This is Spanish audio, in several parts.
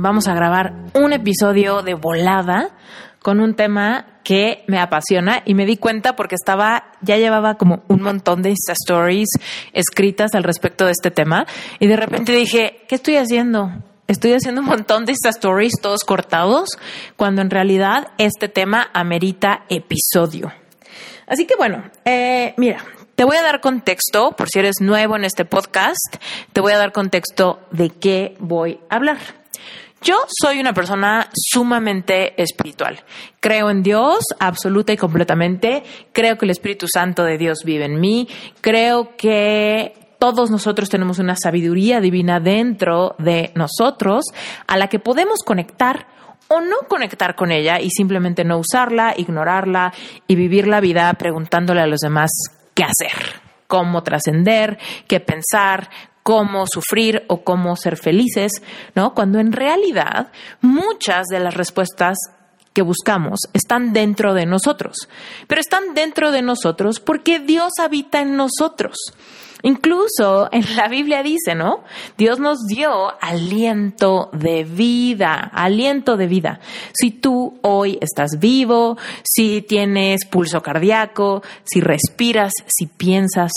vamos a grabar un episodio de volada con un tema que me apasiona y me di cuenta porque estaba, ya llevaba como un montón de Insta Stories escritas al respecto de este tema y de repente dije, ¿qué estoy haciendo? Estoy haciendo un montón de Insta Stories todos cortados cuando en realidad este tema amerita episodio. Así que bueno, eh, mira, te voy a dar contexto, por si eres nuevo en este podcast, te voy a dar contexto de qué voy a hablar. Yo soy una persona sumamente espiritual. Creo en Dios absoluta y completamente. Creo que el Espíritu Santo de Dios vive en mí. Creo que todos nosotros tenemos una sabiduría divina dentro de nosotros a la que podemos conectar o no conectar con ella y simplemente no usarla, ignorarla y vivir la vida preguntándole a los demás qué hacer, cómo trascender, qué pensar, cómo sufrir o cómo ser felices, ¿no? Cuando en realidad muchas de las respuestas que buscamos están dentro de nosotros, pero están dentro de nosotros porque Dios habita en nosotros. Incluso en la Biblia dice, ¿no? Dios nos dio aliento de vida, aliento de vida. Si tú hoy estás vivo, si tienes pulso cardíaco, si respiras, si piensas,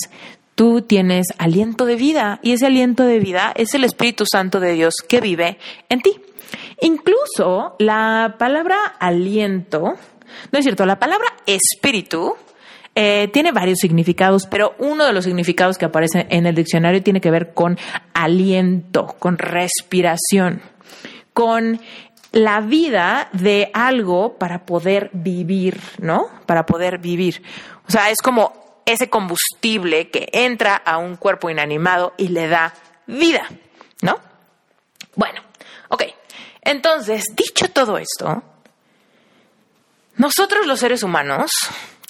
tú tienes aliento de vida y ese aliento de vida es el Espíritu Santo de Dios que vive en ti. Incluso la palabra aliento, no es cierto, la palabra espíritu eh, tiene varios significados, pero uno de los significados que aparece en el diccionario tiene que ver con aliento, con respiración, con la vida de algo para poder vivir, ¿no? Para poder vivir. O sea, es como ese combustible que entra a un cuerpo inanimado y le da vida, ¿no? Bueno, ok. Entonces, dicho todo esto, nosotros los seres humanos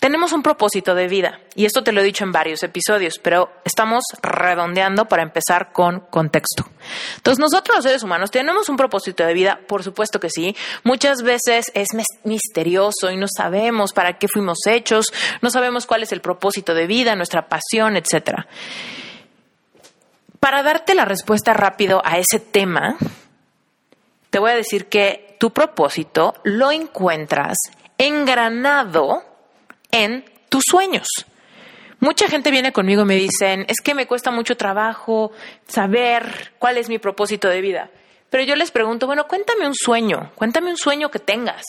tenemos un propósito de vida, y esto te lo he dicho en varios episodios, pero estamos redondeando para empezar con contexto. Entonces, nosotros los seres humanos tenemos un propósito de vida, por supuesto que sí. Muchas veces es misterioso y no sabemos para qué fuimos hechos, no sabemos cuál es el propósito de vida, nuestra pasión, etc. Para darte la respuesta rápido a ese tema, te voy a decir que tu propósito lo encuentras engranado en tus sueños. Mucha gente viene conmigo y me dicen, es que me cuesta mucho trabajo saber cuál es mi propósito de vida. Pero yo les pregunto, bueno, cuéntame un sueño, cuéntame un sueño que tengas.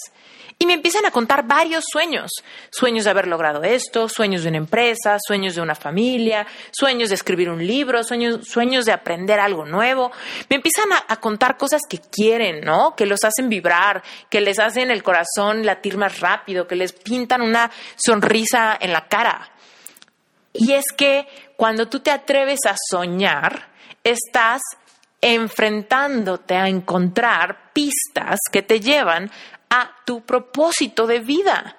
Y me empiezan a contar varios sueños. Sueños de haber logrado esto, sueños de una empresa, sueños de una familia, sueños de escribir un libro, sueños, sueños de aprender algo nuevo. Me empiezan a, a, contar cosas que quieren, ¿no? Que los hacen vibrar, que les hacen el corazón latir más rápido, que les pintan una sonrisa en la cara. Y es que cuando tú te atreves a soñar, estás enfrentándote a encontrar pistas que te llevan a tu propósito de vida.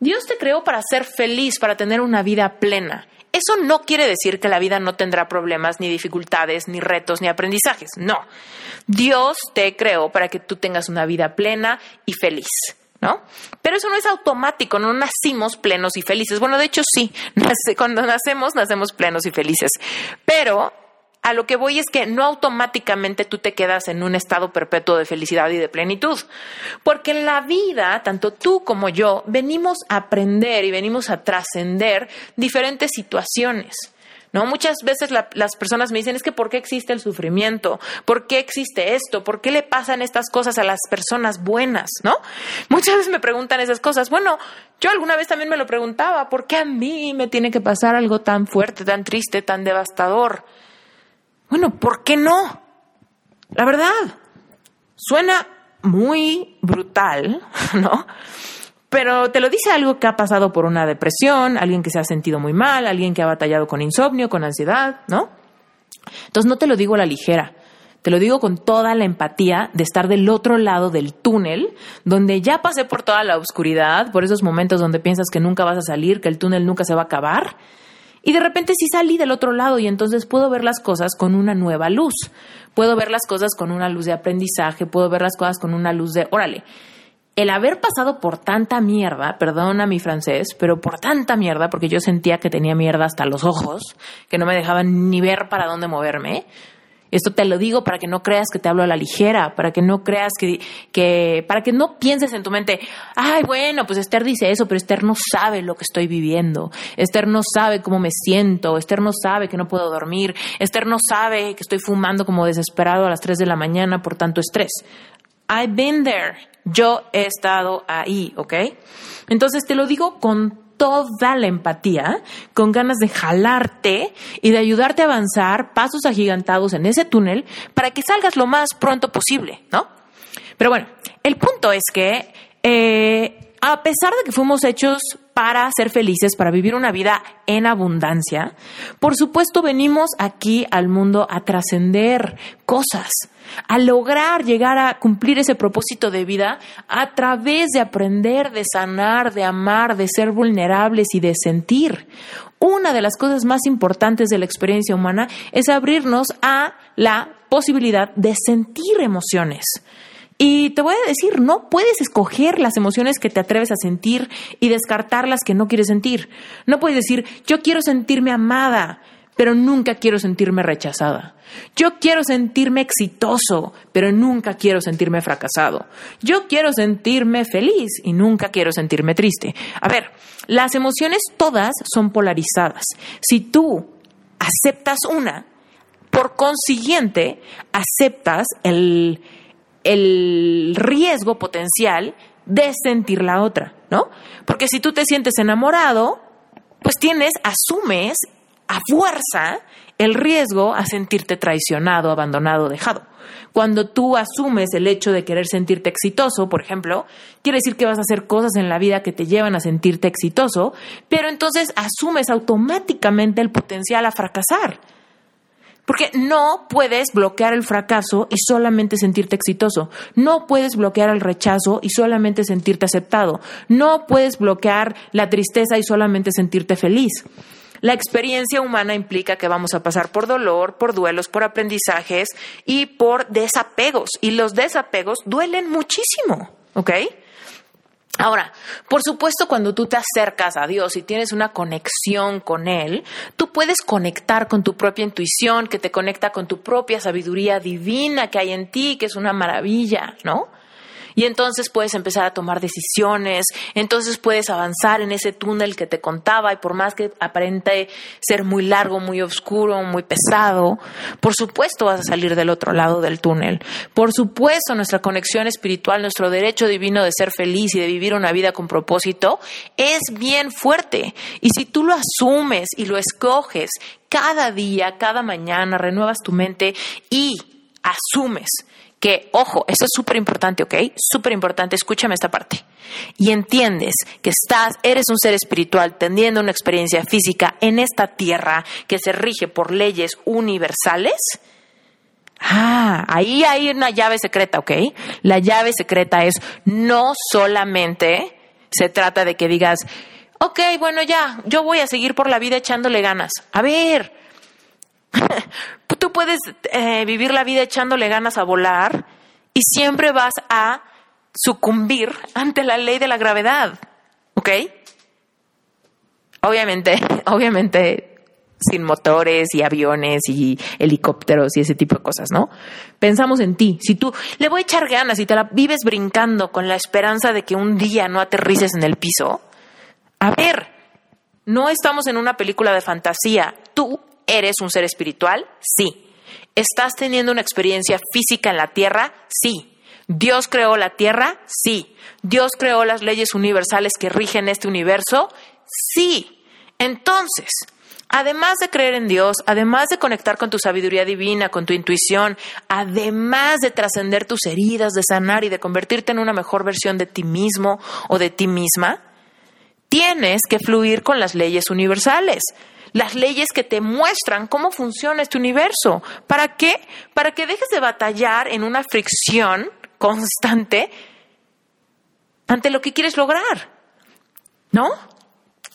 Dios te creó para ser feliz, para tener una vida plena. Eso no quiere decir que la vida no tendrá problemas, ni dificultades, ni retos, ni aprendizajes. No. Dios te creó para que tú tengas una vida plena y feliz. ¿No? Pero eso no es automático, no nacimos plenos y felices. Bueno, de hecho sí, cuando nacemos, nacemos plenos y felices. Pero a lo que voy es que no automáticamente tú te quedas en un estado perpetuo de felicidad y de plenitud, porque en la vida, tanto tú como yo, venimos a aprender y venimos a trascender diferentes situaciones. ¿no? Muchas veces las personas me dicen, es que ¿por qué existe el sufrimiento? ¿Por qué existe esto? ¿Por qué le pasan estas cosas a las personas buenas? ¿No? Muchas veces me preguntan esas cosas. Bueno, yo alguna vez también me lo preguntaba, ¿por qué a mí me tiene que pasar algo tan fuerte, tan triste, tan devastador? Bueno, ¿por qué no? La verdad, suena muy brutal, ¿no? Pero te lo dice algo que ha pasado por una depresión, alguien que se ha sentido muy mal, alguien que ha batallado con insomnio, con ansiedad, ¿no? Entonces no te lo digo a la ligera, te lo digo con toda la empatía de estar del otro lado del túnel, donde ya pasé por toda la oscuridad, por esos momentos donde piensas que nunca vas a salir, que el túnel nunca se va a acabar. Y de repente sí salí del otro lado y entonces puedo ver las cosas con una nueva luz. Puedo ver las cosas con una luz de aprendizaje, puedo ver las cosas con una luz de, órale, el haber pasado por tanta mierda, perdona mi francés, pero por tanta mierda, porque yo sentía que tenía mierda hasta los ojos, que no me dejaban ni ver para dónde moverme. Esto te lo digo para que no creas que te hablo a la ligera, para que no creas que, que, para que no pienses en tu mente, ay, bueno, pues Esther dice eso, pero Esther no sabe lo que estoy viviendo, Esther no sabe cómo me siento, Esther no sabe que no puedo dormir, Esther no sabe que estoy fumando como desesperado a las 3 de la mañana por tanto estrés. I've been there. Yo he estado ahí, ¿ok? Entonces te lo digo con toda la empatía, con ganas de jalarte y de ayudarte a avanzar pasos agigantados en ese túnel para que salgas lo más pronto posible, ¿no? Pero bueno, el punto es que eh, a pesar de que fuimos hechos para ser felices, para vivir una vida en abundancia, por supuesto venimos aquí al mundo a trascender cosas, a lograr llegar a cumplir ese propósito de vida a través de aprender, de sanar, de amar, de ser vulnerables y de sentir. Una de las cosas más importantes de la experiencia humana es abrirnos a la posibilidad de sentir emociones. Y te voy a decir, no puedes escoger las emociones que te atreves a sentir y descartar las que no quieres sentir. No puedes decir, yo quiero sentirme amada, pero nunca quiero sentirme rechazada. Yo quiero sentirme exitoso, pero nunca quiero sentirme fracasado. Yo quiero sentirme feliz y nunca quiero sentirme triste. A ver, las emociones todas son polarizadas. Si tú aceptas una, por consiguiente, aceptas el el riesgo potencial de sentir la otra, ¿no? Porque si tú te sientes enamorado, pues tienes, asumes a fuerza el riesgo a sentirte traicionado, abandonado, dejado. Cuando tú asumes el hecho de querer sentirte exitoso, por ejemplo, quiere decir que vas a hacer cosas en la vida que te llevan a sentirte exitoso, pero entonces asumes automáticamente el potencial a fracasar. Porque no puedes bloquear el fracaso y solamente sentirte exitoso. No puedes bloquear el rechazo y solamente sentirte aceptado. No puedes bloquear la tristeza y solamente sentirte feliz. La experiencia humana implica que vamos a pasar por dolor, por duelos, por aprendizajes y por desapegos. Y los desapegos duelen muchísimo, ¿ok? Ahora, por supuesto, cuando tú te acercas a Dios y tienes una conexión con Él, tú puedes conectar con tu propia intuición, que te conecta con tu propia sabiduría divina que hay en ti, que es una maravilla, ¿no? Y entonces puedes empezar a tomar decisiones, entonces puedes avanzar en ese túnel que te contaba y por más que aparente ser muy largo, muy oscuro, muy pesado, por supuesto vas a salir del otro lado del túnel. Por supuesto nuestra conexión espiritual, nuestro derecho divino de ser feliz y de vivir una vida con propósito es bien fuerte. Y si tú lo asumes y lo escoges cada día, cada mañana, renuevas tu mente y asumes ojo, esto es súper importante, ¿ok? Súper importante, escúchame esta parte. Y entiendes que estás, eres un ser espiritual teniendo una experiencia física en esta tierra que se rige por leyes universales. Ah, ahí hay una llave secreta, ¿ok? La llave secreta es no solamente se trata de que digas, ok, bueno, ya, yo voy a seguir por la vida echándole ganas. A ver, tú puedes eh, vivir la vida echándole ganas a volar y siempre vas a sucumbir ante la ley de la gravedad. ¿Ok? Obviamente, obviamente sin motores y aviones y helicópteros y ese tipo de cosas, ¿no? Pensamos en ti. Si tú le voy a echar ganas y te la vives brincando con la esperanza de que un día no aterrices en el piso, a ver, no estamos en una película de fantasía. Tú ¿Eres un ser espiritual? Sí. ¿Estás teniendo una experiencia física en la tierra? Sí. ¿Dios creó la tierra? Sí. ¿Dios creó las leyes universales que rigen este universo? Sí. Entonces, además de creer en Dios, además de conectar con tu sabiduría divina, con tu intuición, además de trascender tus heridas, de sanar y de convertirte en una mejor versión de ti mismo o de ti misma, tienes que fluir con las leyes universales las leyes que te muestran cómo funciona este universo. ¿Para qué? Para que dejes de batallar en una fricción constante ante lo que quieres lograr. ¿No?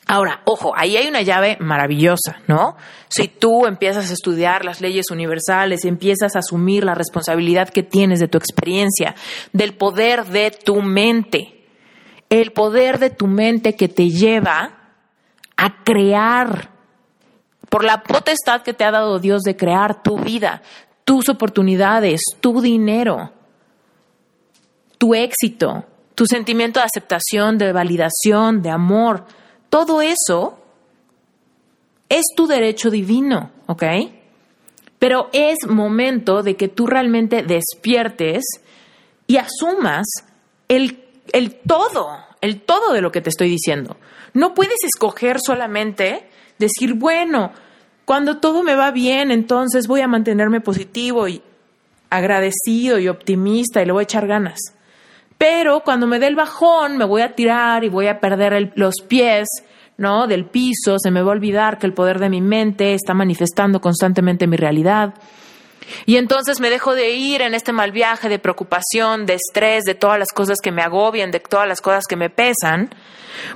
Ahora, ojo, ahí hay una llave maravillosa, ¿no? Si tú empiezas a estudiar las leyes universales empiezas a asumir la responsabilidad que tienes de tu experiencia, del poder de tu mente, el poder de tu mente que te lleva a crear por la potestad que te ha dado Dios de crear tu vida, tus oportunidades, tu dinero, tu éxito, tu sentimiento de aceptación, de validación, de amor, todo eso es tu derecho divino, ¿ok? Pero es momento de que tú realmente despiertes y asumas el, el todo, el todo de lo que te estoy diciendo. No puedes escoger solamente decir, bueno, cuando todo me va bien, entonces voy a mantenerme positivo y agradecido y optimista y le voy a echar ganas. Pero cuando me dé el bajón, me voy a tirar y voy a perder los pies, ¿no? Del piso, se me va a olvidar que el poder de mi mente está manifestando constantemente mi realidad. Y entonces me dejo de ir en este mal viaje de preocupación, de estrés, de todas las cosas que me agobian, de todas las cosas que me pesan,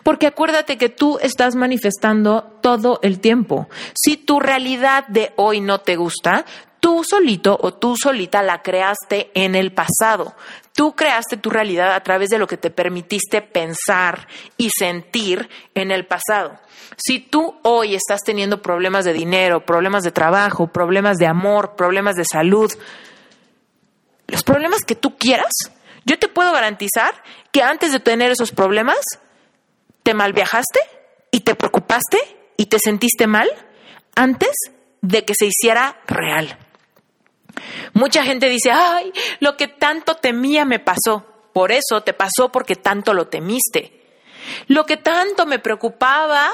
porque acuérdate que tú estás manifestando todo el tiempo. Si tu realidad de hoy no te gusta, tú solito o tú solita la creaste en el pasado. Tú creaste tu realidad a través de lo que te permitiste pensar y sentir en el pasado. Si tú hoy estás teniendo problemas de dinero, problemas de trabajo, problemas de amor, problemas de salud, los problemas que tú quieras, yo te puedo garantizar que antes de tener esos problemas, te malviajaste y te preocupaste y te sentiste mal antes de que se hiciera real. Mucha gente dice, ay, lo que tanto temía me pasó. Por eso te pasó porque tanto lo temiste. Lo que tanto me preocupaba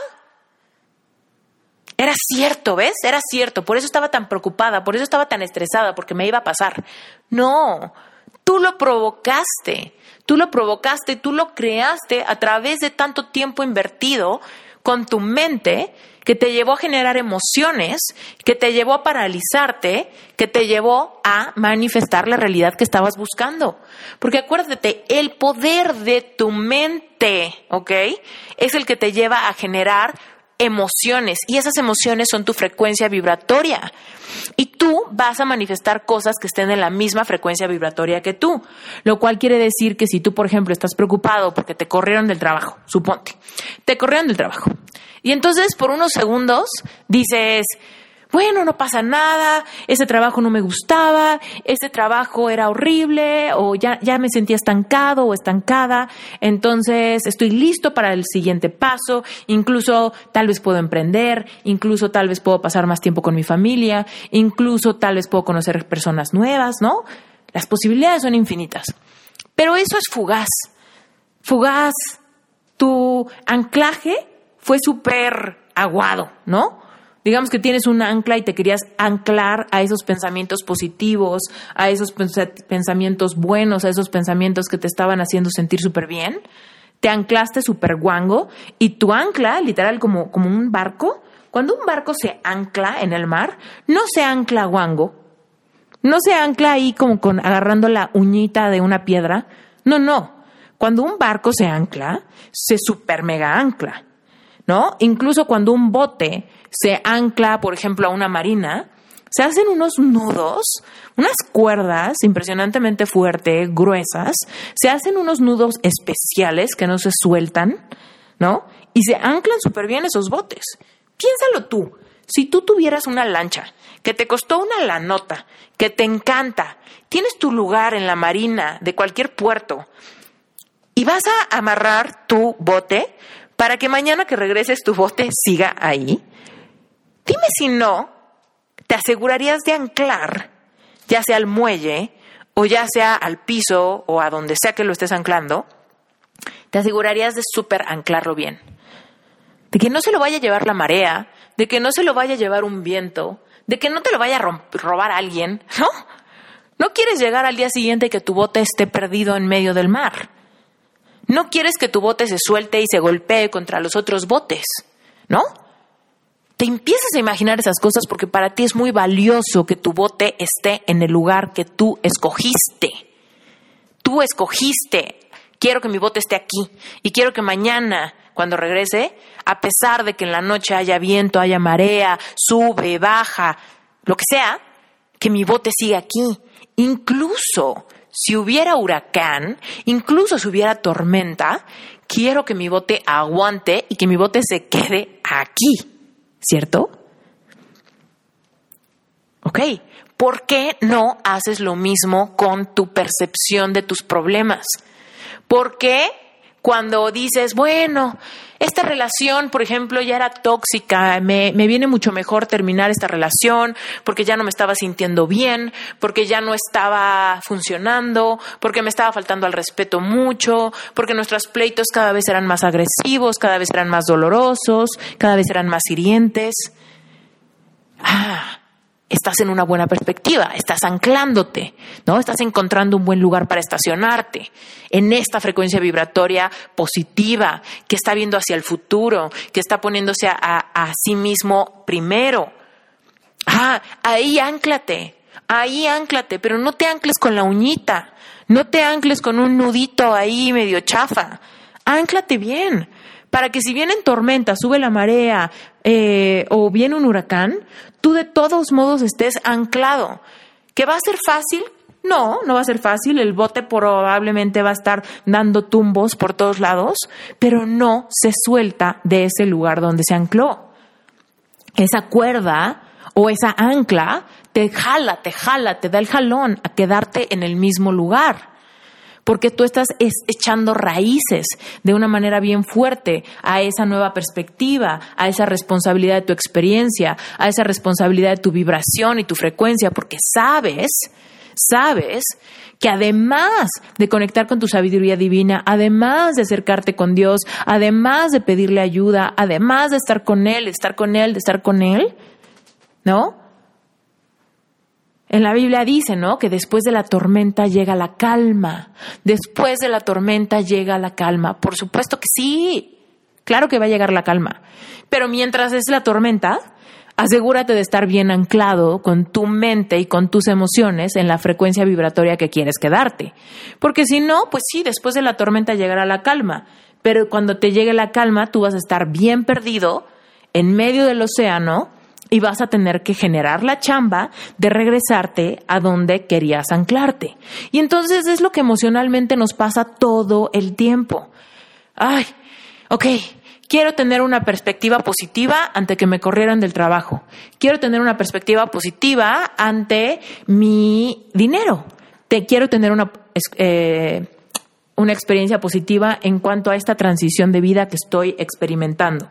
era cierto, ¿ves? Era cierto. Por eso estaba tan preocupada, por eso estaba tan estresada, porque me iba a pasar. No, tú lo provocaste. Tú lo provocaste, tú lo creaste a través de tanto tiempo invertido con tu mente que te llevó a generar emociones, que te llevó a paralizarte, que te llevó a manifestar la realidad que estabas buscando. Porque acuérdate, el poder de tu mente, ¿ok? Es el que te lleva a generar emociones y esas emociones son tu frecuencia vibratoria. Y tú vas a manifestar cosas que estén en la misma frecuencia vibratoria que tú. Lo cual quiere decir que si tú, por ejemplo, estás preocupado porque te corrieron del trabajo, suponte, te corrieron del trabajo. Y entonces por unos segundos dices, bueno, no pasa nada, ese trabajo no me gustaba, ese trabajo era horrible o ya, ya me sentía estancado o estancada, entonces estoy listo para el siguiente paso, incluso tal vez puedo emprender, incluso tal vez puedo pasar más tiempo con mi familia, incluso tal vez puedo conocer personas nuevas, ¿no? Las posibilidades son infinitas. Pero eso es fugaz, fugaz. Tu anclaje fue súper aguado, ¿no? Digamos que tienes un ancla y te querías anclar a esos pensamientos positivos, a esos pensamientos buenos, a esos pensamientos que te estaban haciendo sentir súper bien, te anclaste súper guango y tu ancla, literal como, como un barco, cuando un barco se ancla en el mar, no se ancla guango, no se ancla ahí como con agarrando la uñita de una piedra, no, no. Cuando un barco se ancla, se super mega ancla, ¿no? Incluso cuando un bote se ancla, por ejemplo, a una marina, se hacen unos nudos, unas cuerdas impresionantemente fuertes, gruesas, se hacen unos nudos especiales que no se sueltan, ¿no? Y se anclan súper bien esos botes. Piénsalo tú, si tú tuvieras una lancha que te costó una lanota, que te encanta, tienes tu lugar en la marina de cualquier puerto y vas a amarrar tu bote para que mañana que regreses tu bote siga ahí, Dime si no te asegurarías de anclar, ya sea al muelle o ya sea al piso o a donde sea que lo estés anclando, te asegurarías de súper anclarlo bien. De que no se lo vaya a llevar la marea, de que no se lo vaya a llevar un viento, de que no te lo vaya a robar alguien, ¿no? No quieres llegar al día siguiente que tu bote esté perdido en medio del mar. No quieres que tu bote se suelte y se golpee contra los otros botes, ¿no? Te empiezas a imaginar esas cosas porque para ti es muy valioso que tu bote esté en el lugar que tú escogiste. Tú escogiste, quiero que mi bote esté aquí y quiero que mañana cuando regrese, a pesar de que en la noche haya viento, haya marea, sube, baja, lo que sea, que mi bote siga aquí. Incluso si hubiera huracán, incluso si hubiera tormenta, quiero que mi bote aguante y que mi bote se quede aquí, ¿cierto? Ok, ¿por qué no haces lo mismo con tu percepción de tus problemas? ¿Por qué cuando dices, bueno, esta relación, por ejemplo, ya era tóxica, me, me, viene mucho mejor terminar esta relación porque ya no me estaba sintiendo bien, porque ya no estaba funcionando, porque me estaba faltando al respeto mucho, porque nuestros pleitos cada vez eran más agresivos, cada vez eran más dolorosos, cada vez eran más hirientes. Ah, estás en una buena perspectiva, estás anclándote, ¿no? Estás encontrando un buen lugar para estacionarte en esta frecuencia vibratoria positiva, que está viendo hacia el futuro, que está poniéndose a, sí mismo primero. Ah, ahí anclate, ahí anclate, pero no te ancles con la uñita, no te ancles con un nudito ahí medio chafa, anclate bien para que si viene en tormenta, sube la marea eh, o viene un huracán, tú de todos modos estés anclado. ¿Que va a ser fácil? No, no va a ser fácil. El bote probablemente va a estar dando tumbos por todos lados, pero no se suelta de ese lugar donde se ancló. Esa cuerda o esa ancla te jala, te jala, te da el jalón a quedarte en el mismo lugar porque tú estás echando raíces de una manera bien fuerte a esa nueva perspectiva, a esa responsabilidad de tu experiencia, a esa responsabilidad de tu vibración y tu frecuencia, porque sabes, sabes que además de conectar con tu sabiduría divina, además de acercarte con Dios, además de pedirle ayuda, además de estar con Él, de estar con Él, de estar con Él, ¿no? En la Biblia dice, ¿no? Que después de la tormenta llega la calma. Después de la tormenta llega la calma. Por supuesto que sí. Claro que va a llegar la calma. Pero mientras es la tormenta, asegúrate de estar bien anclado con tu mente y con tus emociones en la frecuencia vibratoria que quieres quedarte. Porque si no, pues sí, después de la tormenta llegará la calma. Pero cuando te llegue la calma, tú vas a estar bien perdido en medio del océano y vas a tener que generar la chamba de regresarte a donde querías anclarte. Y entonces es lo que emocionalmente nos pasa todo el tiempo. Ay, ok, quiero tener una perspectiva positiva ante que me corrieran del trabajo. Quiero tener una perspectiva positiva ante mi dinero. Te quiero tener una, eh, una experiencia positiva en cuanto a esta transición de vida que estoy experimentando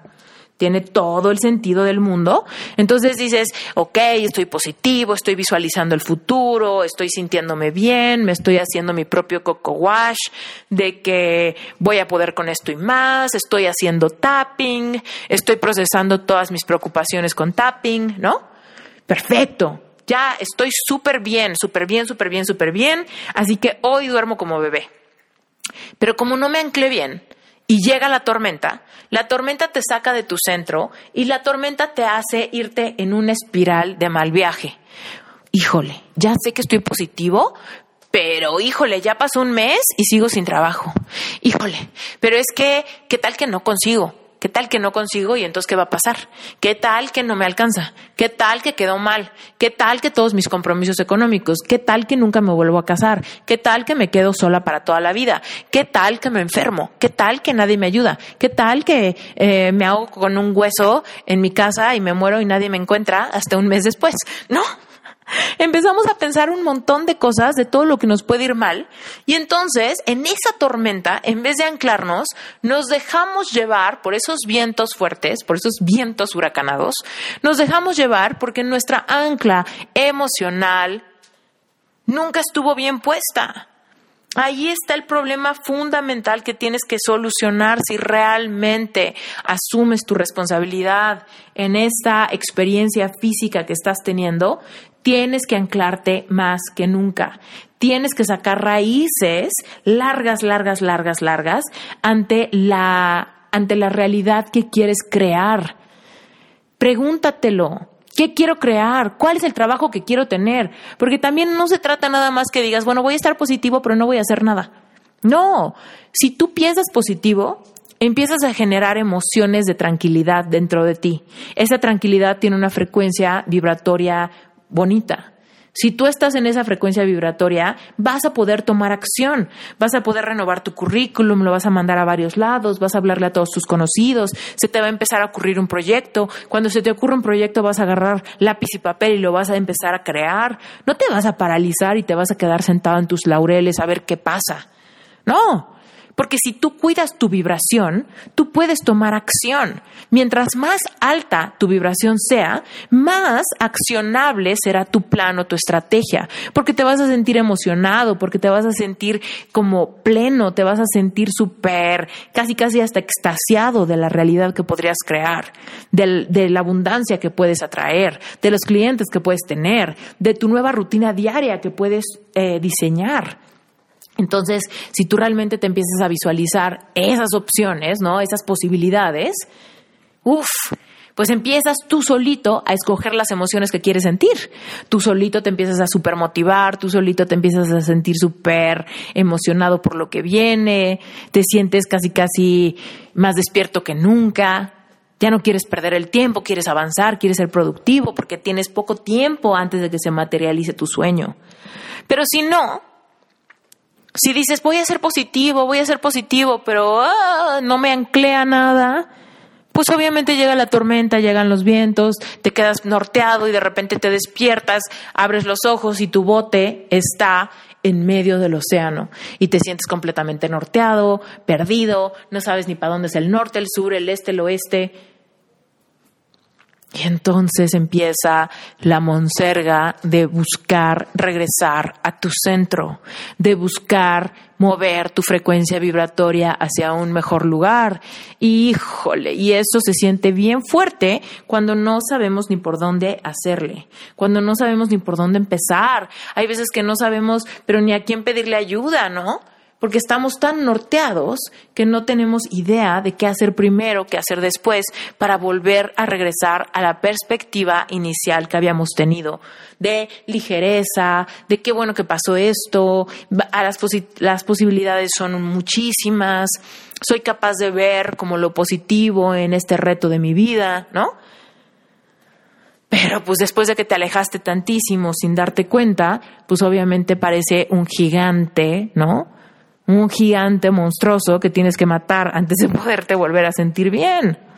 tiene todo el sentido del mundo. Entonces dices, ok, estoy positivo, estoy visualizando el futuro, estoy sintiéndome bien, me estoy haciendo mi propio coco wash de que voy a poder con esto y más, estoy haciendo tapping, estoy procesando todas mis preocupaciones con tapping, ¿no? Perfecto. Ya estoy súper bien, súper bien, súper bien, súper bien. Así que hoy duermo como bebé. Pero como no me anclé bien, y llega la tormenta, la tormenta te saca de tu centro y la tormenta te hace irte en una espiral de mal viaje. Híjole, ya sé que estoy positivo, pero híjole, ya pasó un mes y sigo sin trabajo. Híjole, pero es que, ¿qué tal que no consigo? ¿Qué tal que no consigo y entonces qué va a pasar? ¿Qué tal que no me alcanza? ¿Qué tal que quedó mal? ¿Qué tal que todos mis compromisos económicos? ¿Qué tal que nunca me vuelvo a casar? ¿Qué tal que me quedo sola para toda la vida? ¿Qué tal que me enfermo? ¿Qué tal que nadie me ayuda? ¿Qué tal que eh, me hago con un hueso en mi casa y me muero y nadie me encuentra hasta un mes después? No. Empezamos a pensar un montón de cosas, de todo lo que nos puede ir mal, y entonces en esa tormenta, en vez de anclarnos, nos dejamos llevar por esos vientos fuertes, por esos vientos huracanados, nos dejamos llevar porque nuestra ancla emocional nunca estuvo bien puesta. Ahí está el problema fundamental que tienes que solucionar si realmente asumes tu responsabilidad en esta experiencia física que estás teniendo. Tienes que anclarte más que nunca. Tienes que sacar raíces largas, largas, largas, largas ante la, ante la realidad que quieres crear. Pregúntatelo. ¿Qué quiero crear? ¿Cuál es el trabajo que quiero tener? Porque también no se trata nada más que digas, bueno, voy a estar positivo, pero no voy a hacer nada. No, si tú piensas positivo, empiezas a generar emociones de tranquilidad dentro de ti. Esa tranquilidad tiene una frecuencia vibratoria bonita. Si tú estás en esa frecuencia vibratoria, vas a poder tomar acción, vas a poder renovar tu currículum, lo vas a mandar a varios lados, vas a hablarle a todos tus conocidos, se te va a empezar a ocurrir un proyecto. Cuando se te ocurre un proyecto vas a agarrar lápiz y papel y lo vas a empezar a crear. No te vas a paralizar y te vas a quedar sentado en tus laureles a ver qué pasa. No, porque si tú cuidas tu vibración, tú puedes tomar acción. Mientras más alta tu vibración sea, más accionable será tu plan o tu estrategia, porque te vas a sentir emocionado, porque te vas a sentir como pleno, te vas a sentir súper, casi casi hasta extasiado de la realidad que podrías crear, de la abundancia que puedes atraer, de los clientes que puedes tener, de tu nueva rutina diaria que puedes eh, diseñar. Entonces, si tú realmente te empiezas a visualizar esas opciones, ¿no? Esas posibilidades, uff, pues empiezas tú solito a escoger las emociones que quieres sentir. Tú solito te empiezas a super motivar, tú solito te empiezas a sentir súper emocionado por lo que viene, te sientes casi casi más despierto que nunca. Ya no quieres perder el tiempo, quieres avanzar, quieres ser productivo porque tienes poco tiempo antes de que se materialice tu sueño. Pero si no, si dices, voy a ser positivo, voy a ser positivo, pero ah, no me anclea nada, pues obviamente llega la tormenta, llegan los vientos, te quedas norteado y de repente te despiertas, abres los ojos y tu bote está en medio del océano y te sientes completamente norteado, perdido, no sabes ni para dónde es el norte, el sur, el este, el oeste. Y entonces empieza la monserga de buscar regresar a tu centro, de buscar mover tu frecuencia vibratoria hacia un mejor lugar. Híjole, y eso se siente bien fuerte cuando no sabemos ni por dónde hacerle, cuando no sabemos ni por dónde empezar. Hay veces que no sabemos, pero ni a quién pedirle ayuda, ¿no? Porque estamos tan norteados que no tenemos idea de qué hacer primero, qué hacer después, para volver a regresar a la perspectiva inicial que habíamos tenido, de ligereza, de qué bueno que pasó esto, a las, las posibilidades son muchísimas, soy capaz de ver como lo positivo en este reto de mi vida, ¿no? Pero pues después de que te alejaste tantísimo sin darte cuenta, pues obviamente parece un gigante, ¿no? Un gigante monstruoso que tienes que matar antes de poderte volver a sentir bien.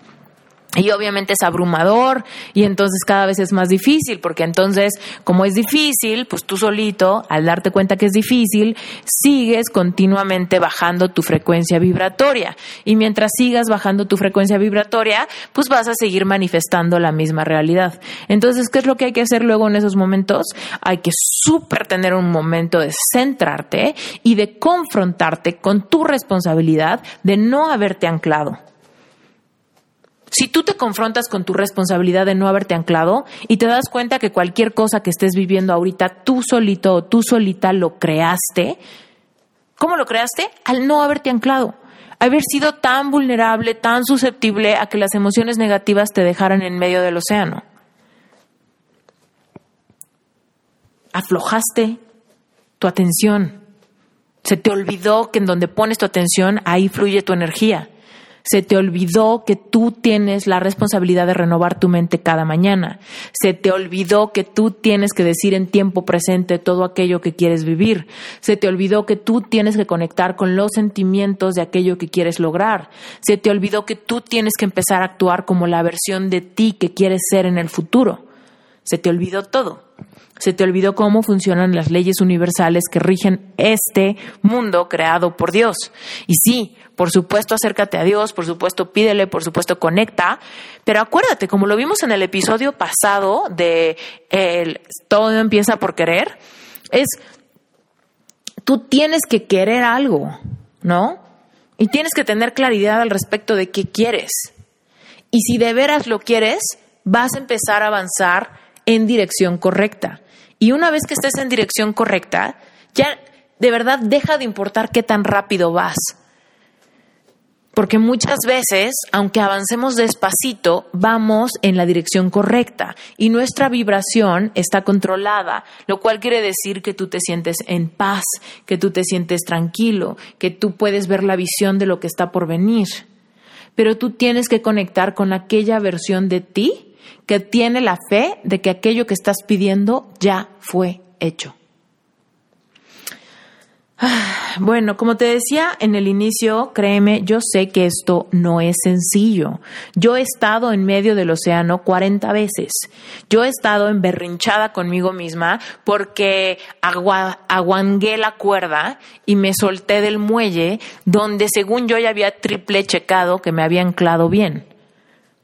Y obviamente es abrumador y entonces cada vez es más difícil, porque entonces como es difícil, pues tú solito, al darte cuenta que es difícil, sigues continuamente bajando tu frecuencia vibratoria. Y mientras sigas bajando tu frecuencia vibratoria, pues vas a seguir manifestando la misma realidad. Entonces, ¿qué es lo que hay que hacer luego en esos momentos? Hay que súper tener un momento de centrarte y de confrontarte con tu responsabilidad de no haberte anclado. Si tú te confrontas con tu responsabilidad de no haberte anclado y te das cuenta que cualquier cosa que estés viviendo ahorita tú solito o tú solita lo creaste, ¿cómo lo creaste? Al no haberte anclado. Haber sido tan vulnerable, tan susceptible a que las emociones negativas te dejaran en medio del océano. Aflojaste tu atención. Se te olvidó que en donde pones tu atención, ahí fluye tu energía. Se te olvidó que tú tienes la responsabilidad de renovar tu mente cada mañana. Se te olvidó que tú tienes que decir en tiempo presente todo aquello que quieres vivir. Se te olvidó que tú tienes que conectar con los sentimientos de aquello que quieres lograr. Se te olvidó que tú tienes que empezar a actuar como la versión de ti que quieres ser en el futuro. Se te olvidó todo. Se te olvidó cómo funcionan las leyes universales que rigen este mundo creado por Dios. Y sí, por supuesto, acércate a Dios, por supuesto, pídele, por supuesto, conecta. Pero acuérdate, como lo vimos en el episodio pasado de el, Todo empieza por querer, es tú tienes que querer algo, ¿no? Y tienes que tener claridad al respecto de qué quieres. Y si de veras lo quieres, vas a empezar a avanzar en dirección correcta. Y una vez que estés en dirección correcta, ya de verdad deja de importar qué tan rápido vas. Porque muchas veces, aunque avancemos despacito, vamos en la dirección correcta y nuestra vibración está controlada, lo cual quiere decir que tú te sientes en paz, que tú te sientes tranquilo, que tú puedes ver la visión de lo que está por venir. Pero tú tienes que conectar con aquella versión de ti que tiene la fe de que aquello que estás pidiendo ya fue hecho. Bueno, como te decía en el inicio, créeme, yo sé que esto no es sencillo. Yo he estado en medio del océano 40 veces. Yo he estado emberrinchada conmigo misma porque aguangué la cuerda y me solté del muelle donde según yo ya había triple checado que me había anclado bien.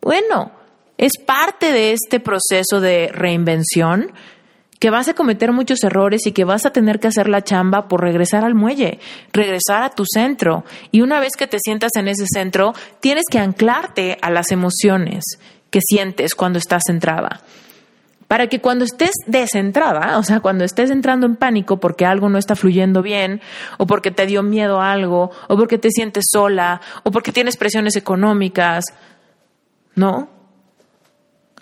Bueno, es parte de este proceso de reinvención que vas a cometer muchos errores y que vas a tener que hacer la chamba por regresar al muelle, regresar a tu centro. Y una vez que te sientas en ese centro, tienes que anclarte a las emociones que sientes cuando estás centrada. Para que cuando estés descentrada, o sea, cuando estés entrando en pánico porque algo no está fluyendo bien, o porque te dio miedo algo, o porque te sientes sola, o porque tienes presiones económicas, ¿no?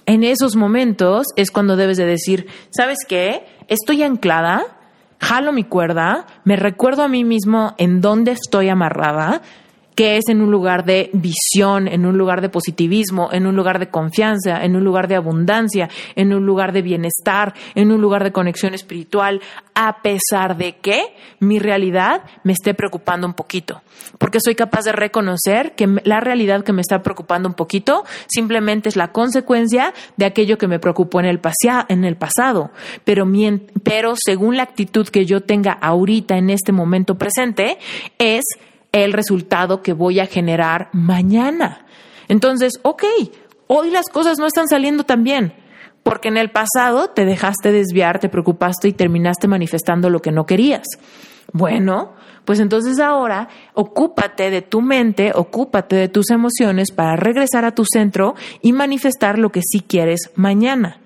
En esos momentos es cuando debes de decir, ¿sabes qué? Estoy anclada, jalo mi cuerda, me recuerdo a mí mismo en dónde estoy amarrada que es en un lugar de visión, en un lugar de positivismo, en un lugar de confianza, en un lugar de abundancia, en un lugar de bienestar, en un lugar de conexión espiritual, a pesar de que mi realidad me esté preocupando un poquito. Porque soy capaz de reconocer que la realidad que me está preocupando un poquito simplemente es la consecuencia de aquello que me preocupó en el, en el pasado. Pero, pero según la actitud que yo tenga ahorita en este momento presente, es el resultado que voy a generar mañana. Entonces, ok, hoy las cosas no están saliendo tan bien, porque en el pasado te dejaste desviar, te preocupaste y terminaste manifestando lo que no querías. Bueno, pues entonces ahora ocúpate de tu mente, ocúpate de tus emociones para regresar a tu centro y manifestar lo que sí quieres mañana.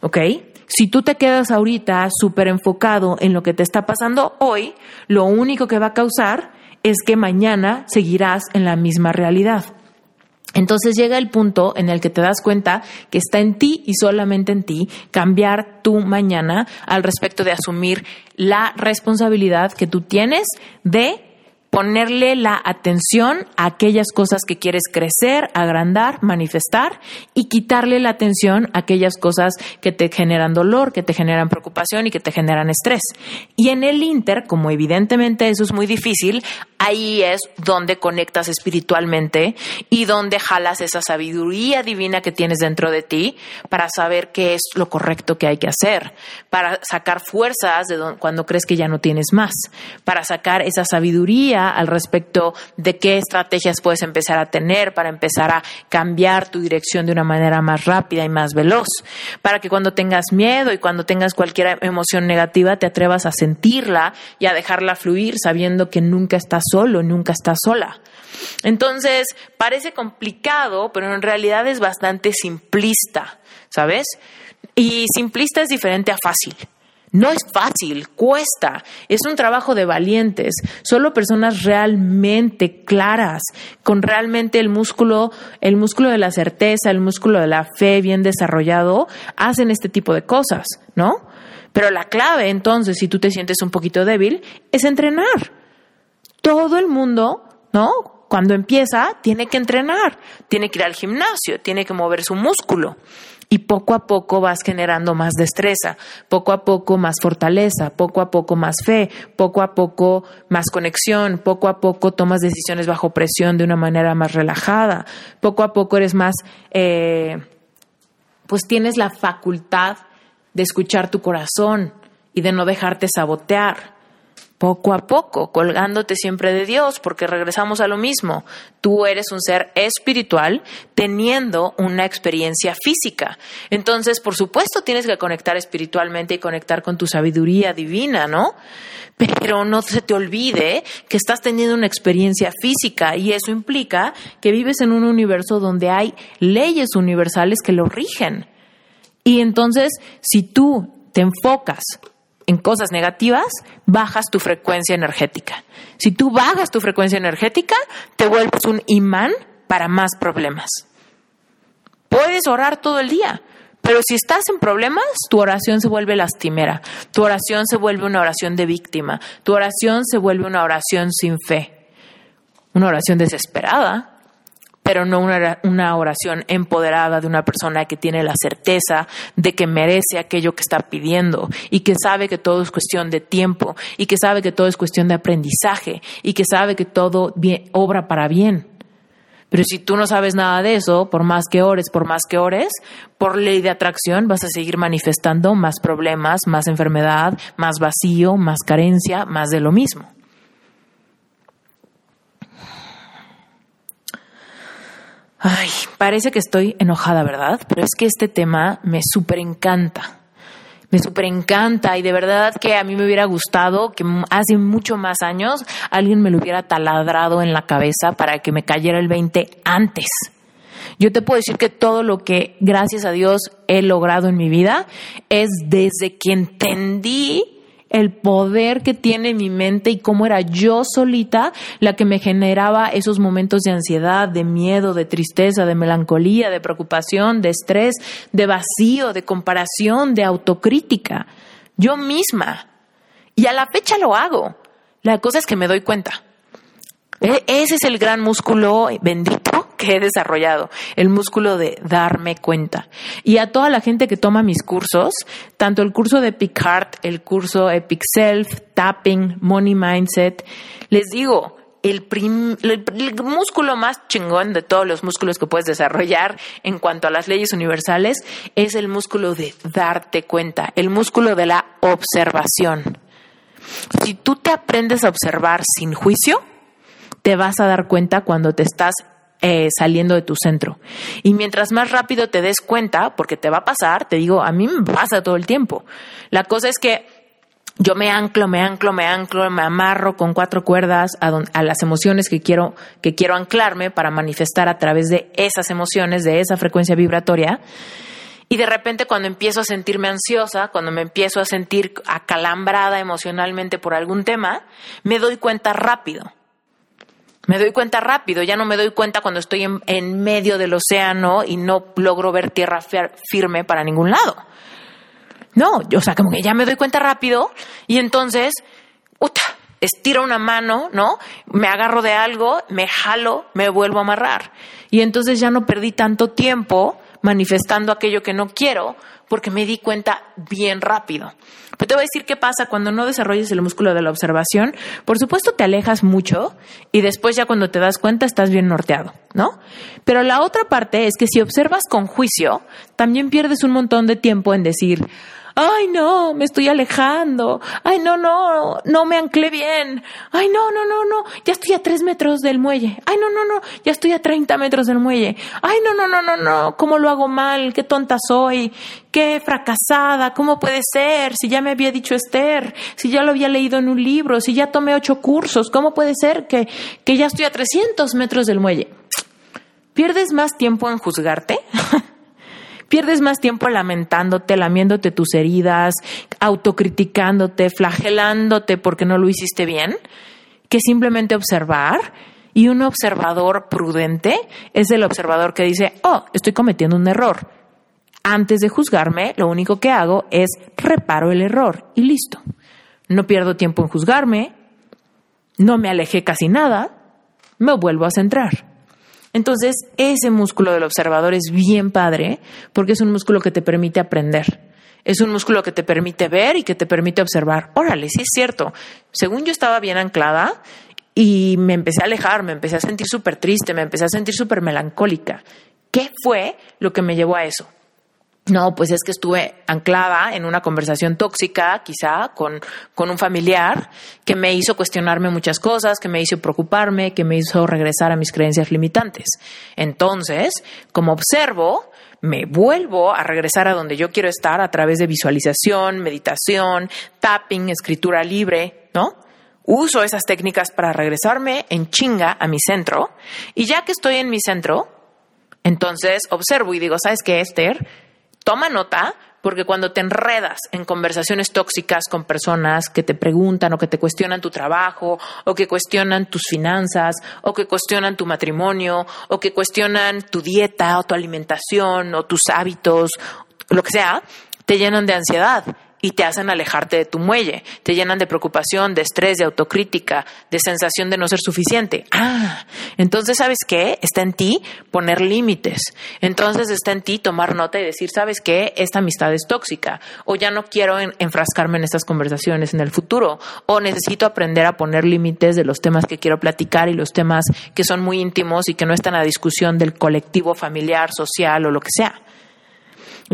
¿Ok? Si tú te quedas ahorita súper enfocado en lo que te está pasando hoy, lo único que va a causar es que mañana seguirás en la misma realidad. Entonces llega el punto en el que te das cuenta que está en ti y solamente en ti cambiar tu mañana al respecto de asumir la responsabilidad que tú tienes de ponerle la atención a aquellas cosas que quieres crecer, agrandar, manifestar y quitarle la atención a aquellas cosas que te generan dolor, que te generan preocupación y que te generan estrés. Y en el Inter, como evidentemente eso es muy difícil, ahí es donde conectas espiritualmente y donde jalas esa sabiduría divina que tienes dentro de ti para saber qué es lo correcto que hay que hacer, para sacar fuerzas de cuando crees que ya no tienes más, para sacar esa sabiduría al respecto de qué estrategias puedes empezar a tener para empezar a cambiar tu dirección de una manera más rápida y más veloz, para que cuando tengas miedo y cuando tengas cualquier emoción negativa te atrevas a sentirla y a dejarla fluir sabiendo que nunca estás solo, nunca estás sola. Entonces, parece complicado, pero en realidad es bastante simplista, ¿sabes? Y simplista es diferente a fácil. No es fácil, cuesta, es un trabajo de valientes. Solo personas realmente claras, con realmente el músculo, el músculo de la certeza, el músculo de la fe bien desarrollado, hacen este tipo de cosas, ¿no? Pero la clave entonces, si tú te sientes un poquito débil, es entrenar. Todo el mundo, ¿no? Cuando empieza, tiene que entrenar, tiene que ir al gimnasio, tiene que mover su músculo y poco a poco vas generando más destreza, poco a poco más fortaleza, poco a poco más fe, poco a poco más conexión, poco a poco tomas decisiones bajo presión de una manera más relajada, poco a poco eres más, eh, pues tienes la facultad de escuchar tu corazón y de no dejarte sabotear poco a poco, colgándote siempre de Dios, porque regresamos a lo mismo. Tú eres un ser espiritual teniendo una experiencia física. Entonces, por supuesto, tienes que conectar espiritualmente y conectar con tu sabiduría divina, ¿no? Pero no se te olvide que estás teniendo una experiencia física y eso implica que vives en un universo donde hay leyes universales que lo rigen. Y entonces, si tú te enfocas en cosas negativas, bajas tu frecuencia energética. Si tú bajas tu frecuencia energética, te vuelves un imán para más problemas. Puedes orar todo el día, pero si estás en problemas, tu oración se vuelve lastimera, tu oración se vuelve una oración de víctima, tu oración se vuelve una oración sin fe, una oración desesperada, pero no una, oración empoderada de una persona que tiene la certeza de que merece aquello que está pidiendo y que sabe que todo es cuestión de tiempo y que sabe que todo es cuestión de aprendizaje y que sabe que todo obra para bien. Pero si tú no sabes nada de eso, por más que ores, por más que ores, por ley de atracción vas a seguir manifestando más problemas, más enfermedad, más vacío, más carencia, más de lo mismo. Ay, parece que estoy enojada, ¿verdad? Pero es que este tema me súper encanta. Me súper encanta y de verdad que a mí me hubiera gustado que hace mucho más años alguien me lo hubiera taladrado en la cabeza para que me cayera el 20 antes. Yo te puedo decir que todo lo que, gracias a Dios, he logrado en mi vida es desde que entendí el poder que tiene mi mente y cómo era yo solita la que me generaba esos momentos de ansiedad, de miedo, de tristeza, de melancolía, de preocupación, de estrés, de vacío, de comparación, de autocrítica. Yo misma. Y a la fecha lo hago. La cosa es que me doy cuenta. E, ese es el gran músculo bendito he desarrollado, el músculo de darme cuenta. Y a toda la gente que toma mis cursos, tanto el curso de Epic Heart, el curso Epic Self, Tapping, Money Mindset, les digo, el, el, músculo más chingón de todos los músculos que puedes desarrollar en cuanto a las leyes universales es el músculo de darte cuenta, el músculo de la observación. Si tú te aprendes a observar sin juicio, te vas a dar cuenta cuando te estás eh, saliendo de tu centro. Y mientras más rápido te des cuenta, porque te va a pasar, te digo, a mí me pasa todo el tiempo. La cosa es que yo me anclo, me anclo, me anclo, me amarro con cuatro cuerdas a, a, las emociones que quiero, que quiero anclarme para manifestar a través de esas emociones, de esa frecuencia vibratoria. Y de repente cuando empiezo a sentirme ansiosa, cuando me empiezo a sentir acalambrada emocionalmente por algún tema, me doy cuenta rápido. Me doy cuenta rápido, ya no me doy cuenta cuando estoy en, medio del océano y no logro ver tierra firme para ningún lado. No, o sea, como que ya me doy cuenta rápido y entonces, uta, estiro una mano, ¿no? Me agarro de algo, me jalo, me vuelvo a amarrar. Y entonces ya no perdí tanto tiempo manifestando aquello que no quiero porque me di cuenta bien rápido. Pero te voy a decir qué pasa cuando no desarrolles el músculo de la observación. Por supuesto te alejas mucho y después ya cuando te das cuenta estás bien norteado, ¿no? Pero la otra parte es que si observas con juicio, también pierdes un montón de tiempo en decir, ay no, me estoy alejando, ay no, no, no me anclé bien, ay no, no, no, no, ya estoy a tres metros del muelle, ay no, no, no, ya estoy a 30 metros del muelle, ay no, no, no, no, no, ¿cómo lo hago mal? ¿Qué tonta soy? ¿Qué fracasada? ¿Cómo puede ser? Si ya me había dicho Esther, si ya lo había leído en un libro, si ya tomé ocho cursos, ¿cómo puede ser que, que ya estoy a 300 metros del muelle? ¿Pierdes más tiempo en juzgarte? Pierdes más tiempo lamentándote, lamiéndote tus heridas, autocriticándote, flagelándote porque no lo hiciste bien, que simplemente observar. Y un observador prudente es el observador que dice, oh, estoy cometiendo un error. Antes de juzgarme, lo único que hago es reparo el error y listo. No pierdo tiempo en juzgarme, no me alejé casi nada, me vuelvo a centrar. Entonces, ese músculo del observador es bien padre porque es un músculo que te permite aprender. Es un músculo que te permite ver y que te permite observar. Órale, sí es cierto. Según yo estaba bien anclada y me empecé a alejar, me empecé a sentir súper triste, me empecé a sentir súper melancólica. ¿Qué fue lo que me llevó a eso? No, pues es que estuve anclada en una conversación tóxica, quizá, con, con un familiar, que me hizo cuestionarme muchas cosas, que me hizo preocuparme, que me hizo regresar a mis creencias limitantes. Entonces, como observo, me vuelvo a regresar a donde yo quiero estar a través de visualización, meditación, tapping, escritura libre, ¿no? Uso esas técnicas para regresarme en chinga a mi centro y ya que estoy en mi centro, entonces observo y digo, ¿sabes qué, Esther? Toma nota porque cuando te enredas en conversaciones tóxicas con personas que te preguntan o que te cuestionan tu trabajo o que cuestionan tus finanzas o que cuestionan tu matrimonio o que cuestionan tu dieta o tu alimentación o tus hábitos, lo que sea, te llenan de ansiedad y te hacen alejarte de tu muelle, te llenan de preocupación, de estrés, de autocrítica, de sensación de no ser suficiente. Ah, entonces sabes qué? Está en ti poner límites. Entonces está en ti tomar nota y decir, ¿sabes qué? Esta amistad es tóxica o ya no quiero enfrascarme en estas conversaciones en el futuro o necesito aprender a poner límites de los temas que quiero platicar y los temas que son muy íntimos y que no están a discusión del colectivo familiar, social o lo que sea.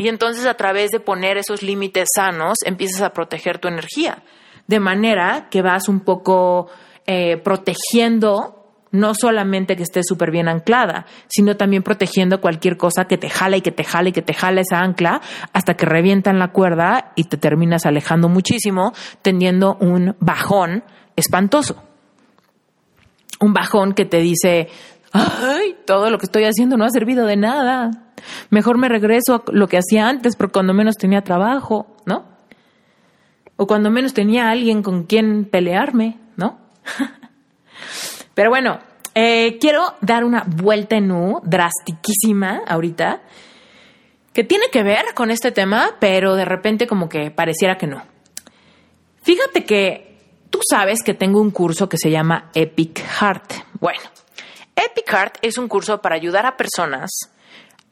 Y entonces a través de poner esos límites sanos empiezas a proteger tu energía, de manera que vas un poco eh, protegiendo no solamente que esté súper bien anclada, sino también protegiendo cualquier cosa que te jala y que te jala y que te jala esa ancla hasta que revientan la cuerda y te terminas alejando muchísimo, teniendo un bajón espantoso. Un bajón que te dice, ay, todo lo que estoy haciendo no ha servido de nada. Mejor me regreso a lo que hacía antes, porque cuando menos tenía trabajo, ¿no? O cuando menos tenía alguien con quien pelearme, ¿no? Pero bueno, eh, quiero dar una vuelta en U drastiquísima ahorita, que tiene que ver con este tema, pero de repente como que pareciera que no. Fíjate que tú sabes que tengo un curso que se llama Epic Heart. Bueno, Epic Heart es un curso para ayudar a personas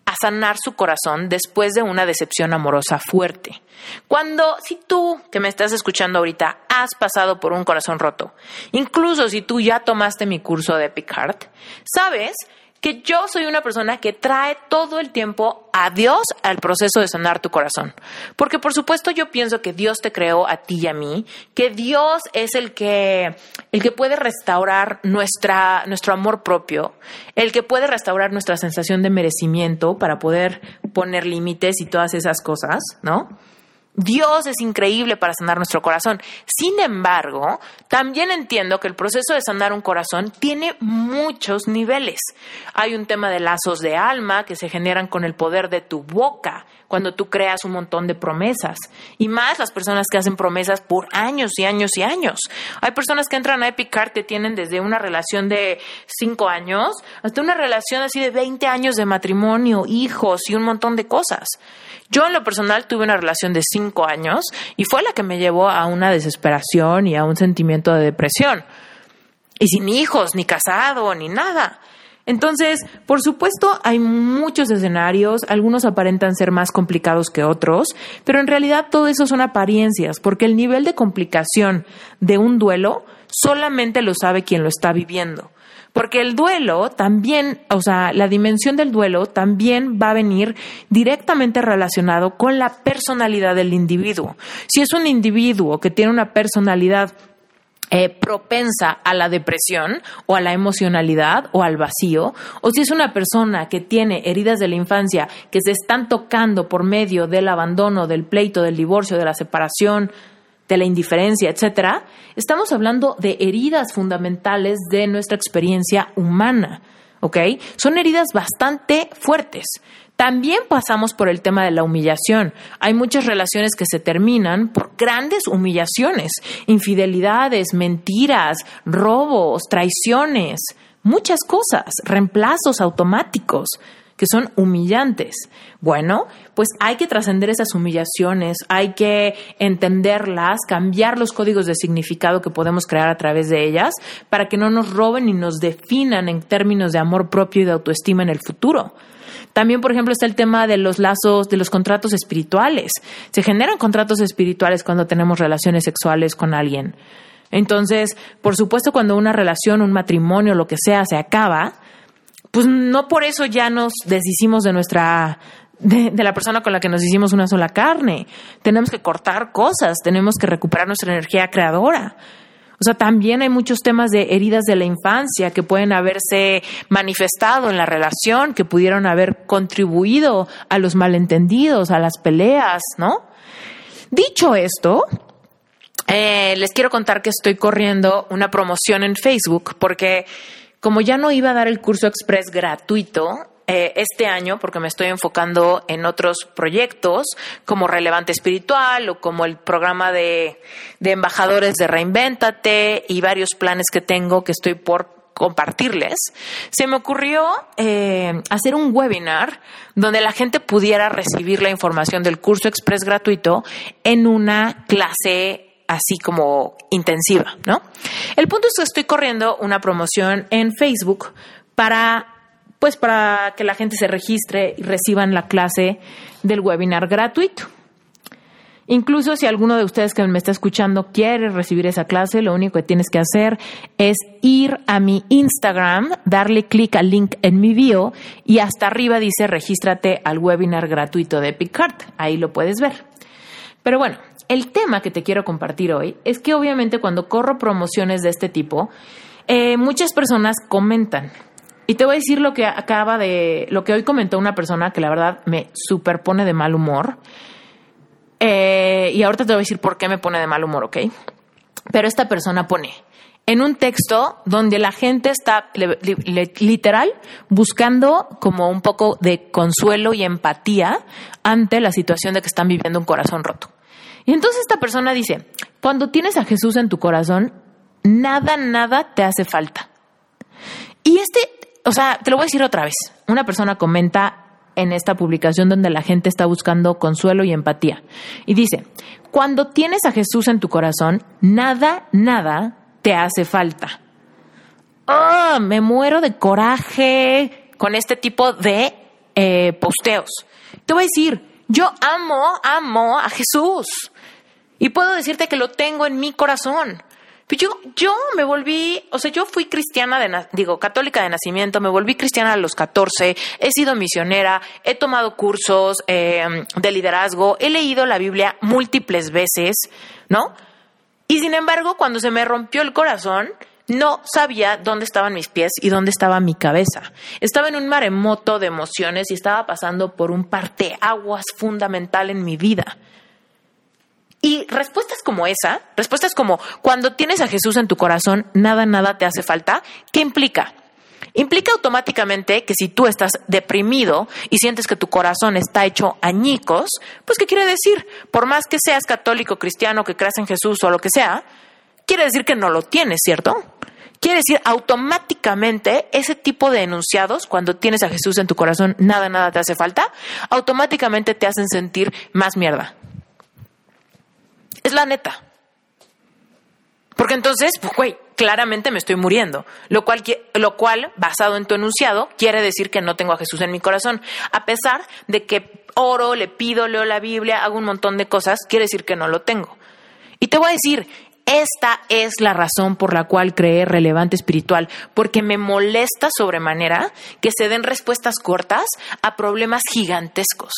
a sanar su corazón después de una decepción amorosa fuerte. Cuando, si tú que me estás escuchando ahorita has pasado por un corazón roto, incluso si tú ya tomaste mi curso de Epic Heart, sabes que yo soy una persona que trae todo el tiempo a Dios al proceso de sanar tu corazón. Porque por supuesto yo pienso que Dios te creó a ti y a mí, que Dios es el que, el que puede restaurar nuestra, nuestro amor propio, el que puede restaurar nuestra sensación de merecimiento para poder poner límites y todas esas cosas, ¿no? Dios es increíble para sanar nuestro corazón. Sin embargo, también entiendo que el proceso de sanar un corazón tiene muchos niveles. Hay un tema de lazos de alma que se generan con el poder de tu boca, cuando tú creas un montón de promesas. Y más las personas que hacen promesas por años y años y años. Hay personas que entran a Epic que tienen desde una relación de cinco años hasta una relación así de 20 años de matrimonio, hijos y un montón de cosas. Yo en lo personal tuve una relación de cinco años y fue la que me llevó a una desesperación y a un sentimiento de depresión. Y sin hijos, ni casado, ni nada. Entonces, por supuesto, hay muchos escenarios, algunos aparentan ser más complicados que otros, pero en realidad todo eso son apariencias, porque el nivel de complicación de un duelo solamente lo sabe quien lo está viviendo. Porque el duelo también, o sea, la dimensión del duelo también va a venir directamente relacionado con la personalidad del individuo. Si es un individuo que tiene una personalidad eh, propensa a la depresión o a la emocionalidad o al vacío, o si es una persona que tiene heridas de la infancia que se están tocando por medio del abandono, del pleito, del divorcio, de la separación, de la indiferencia, etcétera, estamos hablando de heridas fundamentales de nuestra experiencia humana. ¿Ok? Son heridas bastante fuertes. También pasamos por el tema de la humillación. Hay muchas relaciones que se terminan por grandes humillaciones, infidelidades, mentiras, robos, traiciones, muchas cosas, reemplazos automáticos que son humillantes. Bueno, pues hay que trascender esas humillaciones, hay que entenderlas, cambiar los códigos de significado que podemos crear a través de ellas para que no nos roben y nos definan en términos de amor propio y de autoestima en el futuro. También, por ejemplo, está el tema de los lazos, de los contratos espirituales. Se generan contratos espirituales cuando tenemos relaciones sexuales con alguien. Entonces, por supuesto, cuando una relación, un matrimonio, lo que sea, se acaba, pues no por eso ya nos deshicimos de nuestra de, la persona con la que nos hicimos una sola carne. Tenemos que cortar cosas, tenemos que recuperar nuestra energía creadora. O sea, también hay muchos temas de heridas de la infancia que pueden haberse manifestado en la relación, que pudieron haber contribuido a los malentendidos, a las peleas, ¿no? Dicho esto, eh, les quiero contar que estoy corriendo una promoción en Facebook porque como ya no iba a dar el curso express gratuito, eh, este año, porque me estoy enfocando en otros proyectos como Relevante Espiritual o como el programa de, embajadores de Reinvéntate y varios planes que tengo que estoy por compartirles, se me ocurrió eh, hacer un webinar donde la gente pudiera recibir la información del curso express gratuito en una clase así como intensiva, ¿no? El punto es que estoy corriendo una promoción en Facebook para pues para que la gente se registre y reciban la clase del webinar gratuito. Incluso si alguno de ustedes que me está escuchando quiere recibir esa clase, lo único que tienes que hacer es ir a mi Instagram, darle clic al link en mi bio y hasta arriba dice regístrate al webinar gratuito de Picard. Ahí lo puedes ver. Pero bueno, el tema que te quiero compartir hoy es que obviamente cuando corro promociones de este tipo, eh, muchas personas comentan, y te voy a decir lo que acaba de, lo que hoy comentó una persona que la verdad me superpone de mal humor. Eh, y ahorita te voy a decir por qué me pone de mal humor, ¿ok? Pero esta persona pone en un texto donde la gente está literal buscando como un poco de consuelo y empatía ante la situación de que están viviendo un corazón roto. Y entonces esta persona dice, cuando tienes a Jesús en tu corazón, nada, nada te hace falta. Y este o sea, te lo voy a decir otra vez. Una persona comenta en esta publicación donde la gente está buscando consuelo y empatía. Y dice, cuando tienes a Jesús en tu corazón, nada, nada te hace falta. Oh, me muero de coraje con este tipo de eh, posteos. Te voy a decir, yo amo, amo a Jesús. Y puedo decirte que lo tengo en mi corazón. Pues yo, yo me volví, o sea, yo fui cristiana, de, digo, católica de nacimiento, me volví cristiana a los 14, he sido misionera, he tomado cursos em, de liderazgo, he leído la Biblia múltiples veces, ¿no? Y sin embargo, cuando se me rompió el corazón, no sabía dónde estaban mis pies y dónde estaba mi cabeza. Estaba en un maremoto de emociones y estaba pasando por un parteaguas fundamental en mi vida. Y respuestas como esa, respuestas como cuando tienes a Jesús en tu corazón, nada, nada te hace falta, ¿qué implica? Implica automáticamente que si tú estás deprimido y sientes que tu corazón está hecho añicos, pues ¿qué quiere decir? Por más que seas católico, cristiano, que creas en Jesús o lo que sea, quiere decir que no lo tienes, ¿cierto? Quiere decir automáticamente ese tipo de enunciados, cuando tienes a Jesús en tu corazón, nada, nada te hace falta, automáticamente te hacen sentir más mierda. Es la neta. Porque entonces, pues, güey, claramente me estoy muriendo. Lo cual, lo cual, basado en tu enunciado, quiere decir que no tengo a Jesús en mi corazón. A pesar de que oro, le pido, leo la Biblia, hago un montón de cosas, quiere decir que no lo tengo. Y te voy a decir, esta es la razón por la cual creé relevante espiritual, porque me molesta sobremanera que se den respuestas cortas a problemas gigantescos.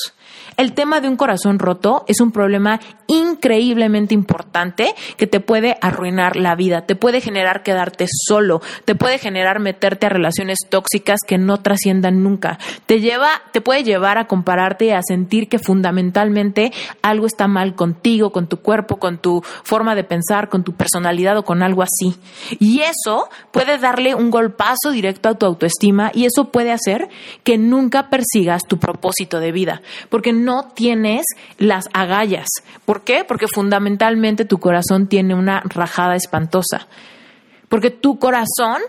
El tema de un corazón roto es un problema increíblemente importante que te puede arruinar la vida, te puede generar quedarte solo, te puede generar meterte a relaciones tóxicas que no trasciendan nunca. Te lleva, te puede llevar a compararte y a sentir que fundamentalmente algo está mal contigo, con tu cuerpo, con tu forma de pensar, con tu personalidad o con algo así. Y eso puede darle un golpazo directo a tu autoestima y eso puede hacer que nunca persigas tu propósito de vida, porque no tienes las agallas. ¿Por qué? Porque fundamentalmente tu corazón tiene una rajada espantosa. Porque tu corazón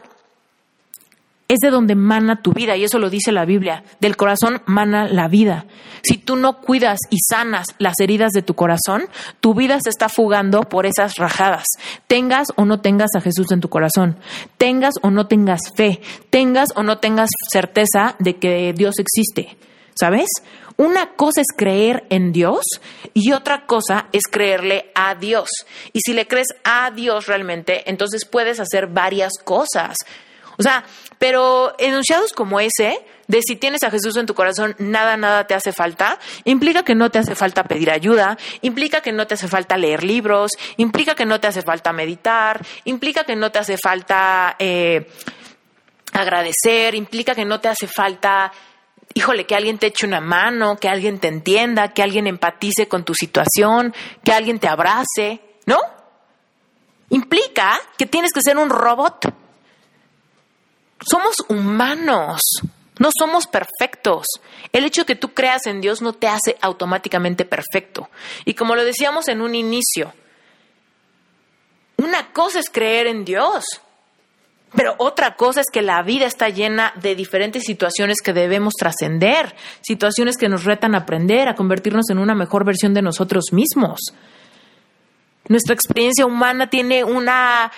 es de donde mana tu vida, y eso lo dice la Biblia. Del corazón mana la vida. Si tú no cuidas y sanas las heridas de tu corazón, tu vida se está fugando por esas rajadas. Tengas o no tengas a Jesús en tu corazón, tengas o no tengas fe, tengas o no tengas certeza de que Dios existe. ¿Sabes? Una cosa es creer en Dios y otra cosa es creerle a Dios. Y si le crees a Dios realmente, entonces puedes hacer varias cosas. O sea, pero enunciados como ese de si tienes a Jesús en tu corazón, nada, nada te hace falta, implica que no te hace falta pedir ayuda, implica que no te hace falta leer libros, implica que no te hace falta meditar, implica que no te hace falta eh, agradecer, implica que no te hace falta híjole, que alguien te eche una mano, que alguien te entienda, que alguien empatice con tu situación, que alguien te abrace, ¿no? Implica que tienes que ser un robot. Somos humanos, no somos perfectos. El hecho de que tú creas en Dios no te hace automáticamente perfecto. Y como lo decíamos en un inicio, una cosa es creer en Dios pero otra cosa es que la vida está llena de diferentes situaciones que debemos trascender, situaciones que nos retan a aprender, a convertirnos en una mejor versión de nosotros mismos. Nuestra experiencia humana tiene una,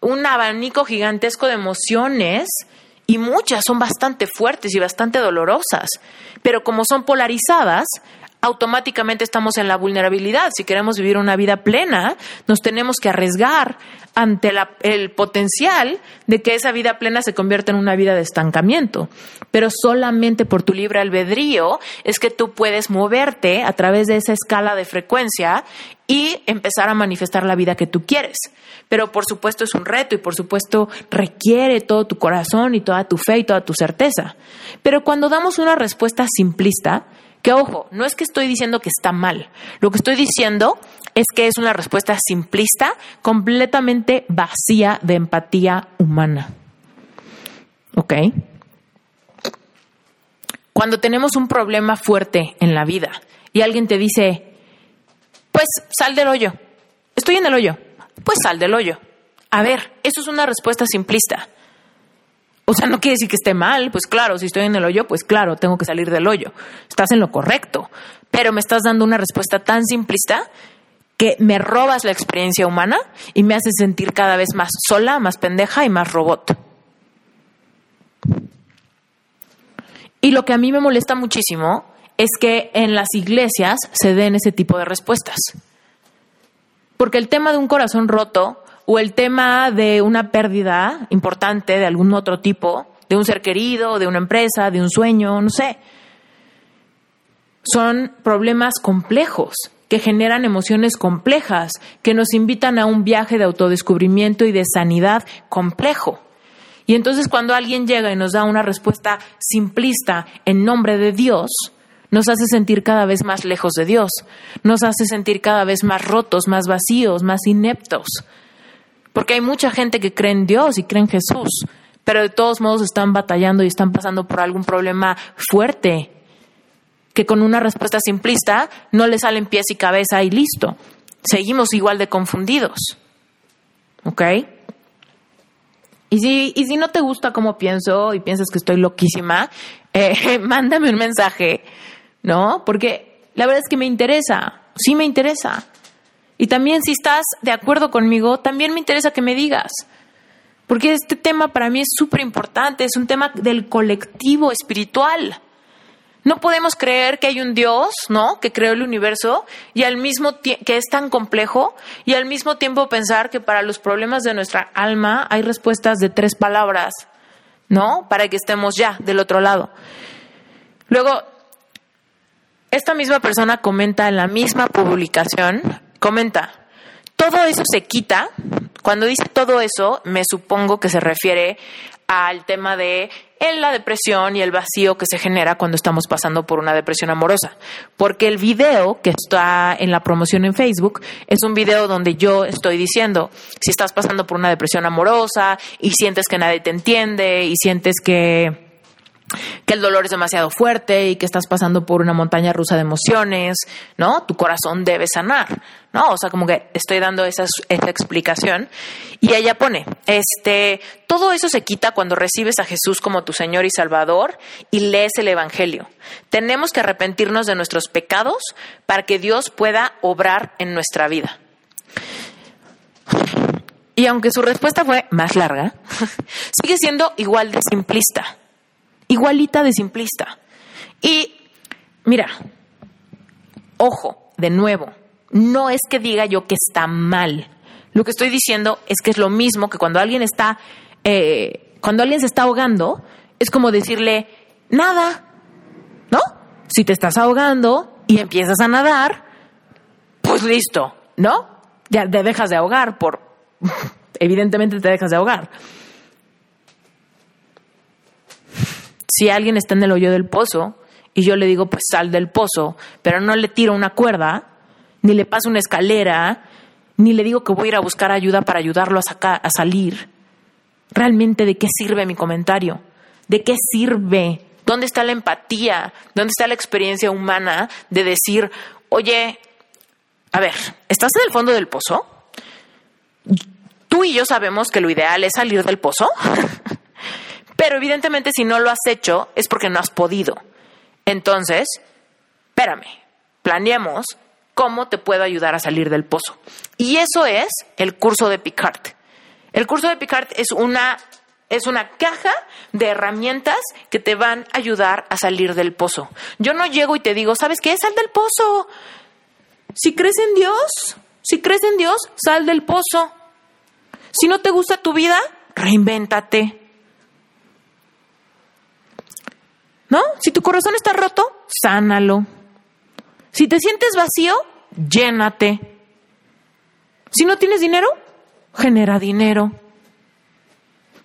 un abanico gigantesco de emociones y muchas son bastante fuertes y bastante dolorosas, pero como son polarizadas, automáticamente estamos en la vulnerabilidad. Si queremos vivir una vida plena, nos tenemos que arriesgar ante el potencial de que esa vida plena se convierta en una vida de estancamiento. Pero solamente por tu libre albedrío es que tú puedes moverte a través de esa escala de frecuencia y empezar a manifestar la vida que tú quieres. Pero por supuesto es un reto y por supuesto requiere todo tu corazón y toda tu fe y toda tu certeza. Pero cuando damos una respuesta simplista, que ojo, no es que estoy diciendo que está mal. Lo que estoy diciendo es que es una respuesta simplista, completamente vacía de empatía humana. ¿Ok? Cuando tenemos un problema fuerte en la vida y alguien te dice, pues sal del hoyo, estoy en el hoyo, pues sal del hoyo. A ver, eso es una respuesta simplista. O sea, no quiere decir que esté mal, pues claro, si estoy en el hoyo, pues claro, tengo que salir del hoyo. Estás en lo correcto, pero me estás dando una respuesta tan simplista que me robas la experiencia humana y me haces sentir cada vez más sola, más pendeja y más robot. Y lo que a mí me molesta muchísimo es que en las iglesias se den ese tipo de respuestas. Porque el tema de un corazón roto o el tema de una pérdida importante de algún otro tipo, de un ser querido, de una empresa, de un sueño, no sé. Son problemas complejos que generan emociones complejas, que nos invitan a un viaje de autodescubrimiento y de sanidad complejo. Y entonces cuando alguien llega y nos da una respuesta simplista en nombre de Dios, nos hace sentir cada vez más lejos de Dios, nos hace sentir cada vez más rotos, más vacíos, más ineptos. Porque hay mucha gente que cree en Dios y cree en Jesús, pero de todos modos están batallando y están pasando por algún problema fuerte, que con una respuesta simplista no le salen pies y cabeza y listo. Seguimos igual de confundidos. ¿Ok? Y si, y si no te gusta cómo pienso y piensas que estoy loquísima, eh, mándame un mensaje, ¿no? Porque la verdad es que me interesa, sí me interesa. Y también si estás de acuerdo conmigo, también me interesa que me digas. Porque este tema para mí es súper importante, es un tema del colectivo espiritual. No podemos creer que hay un Dios, ¿no? Que creó el universo y al mismo que es tan complejo y al mismo tiempo pensar que para los problemas de nuestra alma hay respuestas de tres palabras, ¿no? Para que estemos ya del otro lado. Luego, esta misma persona comenta en la misma publicación comenta, todo eso se quita. Cuando dice todo eso, me supongo que se refiere al tema de la depresión y el vacío que se genera cuando estamos pasando por una depresión amorosa. Porque el video que está en la promoción en Facebook es un video donde yo estoy diciendo, si estás pasando por una depresión amorosa y sientes que nadie te entiende y sientes que que el dolor es demasiado fuerte y que estás pasando por una montaña rusa de emociones, ¿no? Tu corazón debe sanar, ¿no? O sea, como que estoy dando esa, explicación. Y ella pone, este, todo eso se quita cuando recibes a Jesús como tu Señor y Salvador y lees el Evangelio. Tenemos que arrepentirnos de nuestros pecados para que Dios pueda obrar en nuestra vida. Y aunque su respuesta fue más larga, sigue siendo igual de simplista igualita de simplista. Y mira, ojo, de nuevo, no es que diga yo que está mal. Lo que estoy diciendo es que es lo mismo que cuando alguien está, eh, cuando alguien se está ahogando, es como decirle, Nada. ¿No? Si te estás ahogando y empiezas a nadar, pues listo, ¿no? Ya te dejas de ahogar por... Evidentemente te dejas de ahogar. Si alguien está en el hoyo del pozo y yo le digo, pues sal del pozo, pero no le tiro una cuerda, ni le paso una escalera, ni le digo que voy a ir a buscar ayuda para ayudarlo a, a salir, realmente de qué sirve mi comentario, de qué sirve, dónde está la empatía, dónde está la experiencia humana de decir, oye, a ver, ¿estás en el fondo del pozo? Tú y yo sabemos que lo ideal es salir del pozo, pero evidentemente si no lo has hecho es porque no has podido. Entonces, espérame, planeemos cómo te puedo ayudar a salir del pozo. Y eso es el curso de Picard. El curso de Picard es una, es una caja de herramientas que te van a ayudar a salir del pozo. Yo no llego y te digo, ¿sabes qué? Sal del pozo. Si crees en Dios, si crees en Dios, sal del pozo. Si no te gusta tu vida, reinvéntate. ¿No? Si tu corazón está roto, sánalo. Si te sientes vacío, llénate. Si no tienes dinero, genera dinero.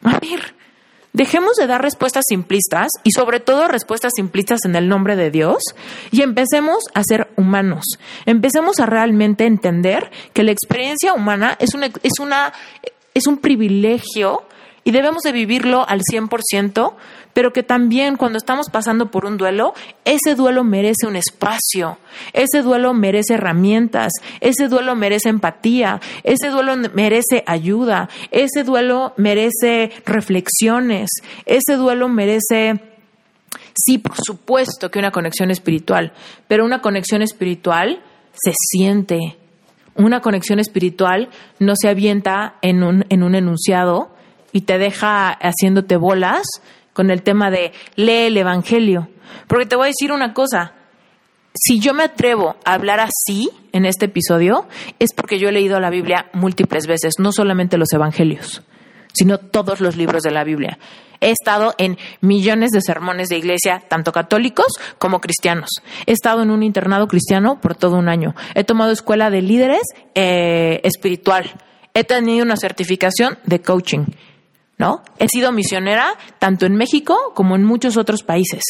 A ver, dejemos de dar respuestas simplistas y sobre todo respuestas simplistas en el nombre de Dios y empecemos a ser humanos. Empecemos a realmente entender que la experiencia humana es una, es es un privilegio y debemos de vivirlo al 100%, pero que también cuando estamos pasando por un duelo, ese duelo merece un espacio, ese duelo merece herramientas, ese duelo merece empatía, ese duelo merece ayuda, ese duelo merece reflexiones, ese duelo merece... Sí, por supuesto que una conexión espiritual, pero una conexión espiritual se siente. Una conexión espiritual no se avienta en un, en un enunciado, y te deja haciéndote bolas con el tema de lee el Evangelio. Porque te voy a decir una cosa, si yo me atrevo a hablar así en este episodio, es porque yo he leído la Biblia múltiples veces, no solamente los Evangelios, sino todos los libros de la Biblia. He estado en millones de sermones de iglesia, tanto católicos como cristianos. He estado en un internado cristiano por todo un año. He tomado escuela de líderes eh, espiritual. He tenido una certificación de coaching. ¿No? He sido misionera tanto en México como en muchos otros países.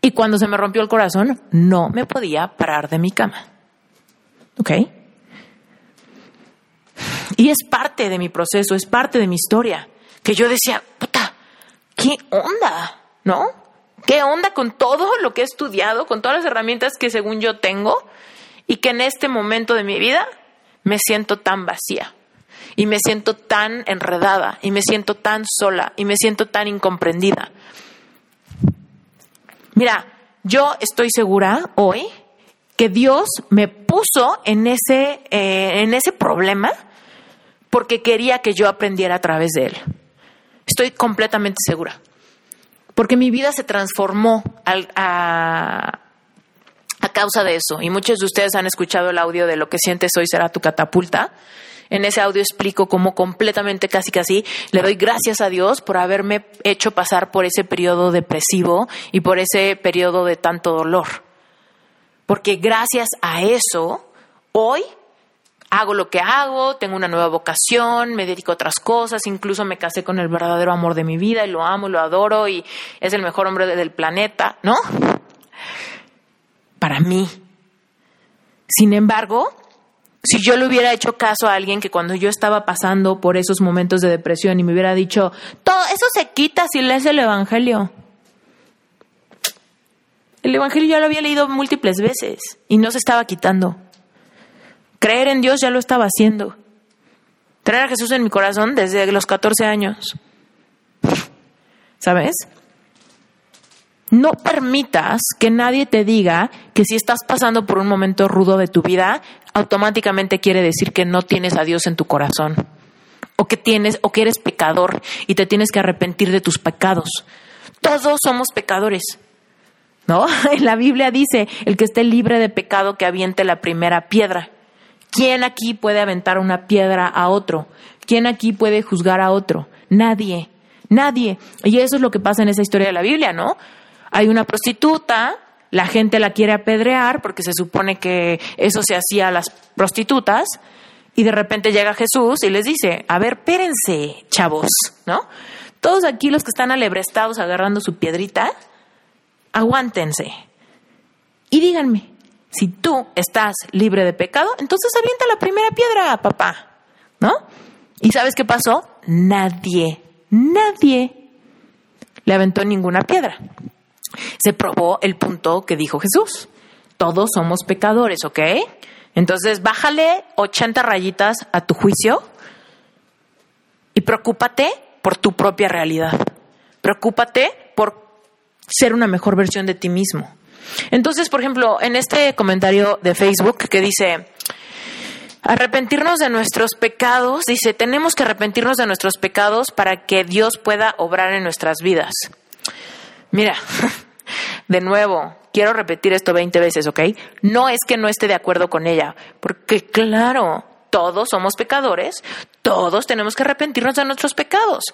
Y cuando se me rompió el corazón, no me podía parar de mi cama. ¿Ok? Y es parte de mi proceso, es parte de mi historia. Que yo decía, puta, ¿qué onda? ¿No? ¿Qué onda con todo lo que he estudiado, con todas las herramientas que según yo tengo y que en este momento de mi vida me siento tan vacía? Y me siento tan enredada y me siento tan sola y me siento tan incomprendida. Mira, yo estoy segura hoy que Dios me puso en ese, eh, en ese problema porque quería que yo aprendiera a través de él. Estoy completamente segura. Porque mi vida se transformó a, a causa de eso. Y muchos de ustedes han escuchado el audio de lo que sientes hoy será tu catapulta. En ese audio explico cómo completamente, casi casi, le doy gracias a Dios por haberme hecho pasar por ese periodo depresivo y por ese periodo de tanto dolor. Porque gracias a eso, hoy hago lo que hago, tengo una nueva vocación, me dedico a otras cosas, incluso me casé con el verdadero amor de mi vida y lo amo, lo adoro y es el mejor hombre del planeta, ¿no? Para mí. Sin embargo, si yo le hubiera hecho caso a alguien que cuando yo estaba pasando por esos momentos de depresión y me hubiera dicho, todo eso se quita si lees el Evangelio. El Evangelio ya lo había leído múltiples veces y no se estaba quitando. Creer en Dios ya lo estaba haciendo. Traer a Jesús en mi corazón desde los 14 años. ¿Sabes? No permitas que nadie te diga que si estás pasando por un momento rudo de tu vida, automáticamente quiere decir que no tienes a Dios en tu corazón. O que tienes, o que eres pecador y te tienes que arrepentir de tus pecados. Todos somos pecadores. ¿No? En la Biblia dice, el que esté libre de pecado que aviente la primera piedra. ¿Quién aquí puede aventar una piedra a otro? ¿Quién aquí puede juzgar a otro? Nadie. Nadie. Y eso es lo que pasa en esa historia de la Biblia, ¿no? Hay una prostituta, la gente la quiere apedrear porque se supone que eso se hacía a las prostitutas, y de repente llega Jesús y les dice, a ver, pérense, chavos, ¿no? Todos aquí los que están alebrestados agarrando su piedrita, aguántense. Y díganme, si tú estás libre de pecado, entonces avienta la primera piedra, papá, ¿no? ¿Y sabes qué pasó? Nadie, nadie le aventó ninguna piedra. Se probó el punto que dijo Jesús. Todos somos pecadores, ¿ok? Entonces, bájale 80 rayitas a tu juicio y preocúpate por tu propia realidad. Preocúpate por ser una mejor versión de ti mismo. Entonces, por ejemplo, en este comentario de Facebook que dice, arrepentirnos de nuestros pecados, dice, tenemos que arrepentirnos de nuestros pecados para que Dios pueda obrar en nuestras vidas. Mira, de nuevo, quiero repetir esto 20 veces, ¿ok? No es que no esté de acuerdo con ella, porque claro, todos somos pecadores, todos tenemos que arrepentirnos de nuestros pecados.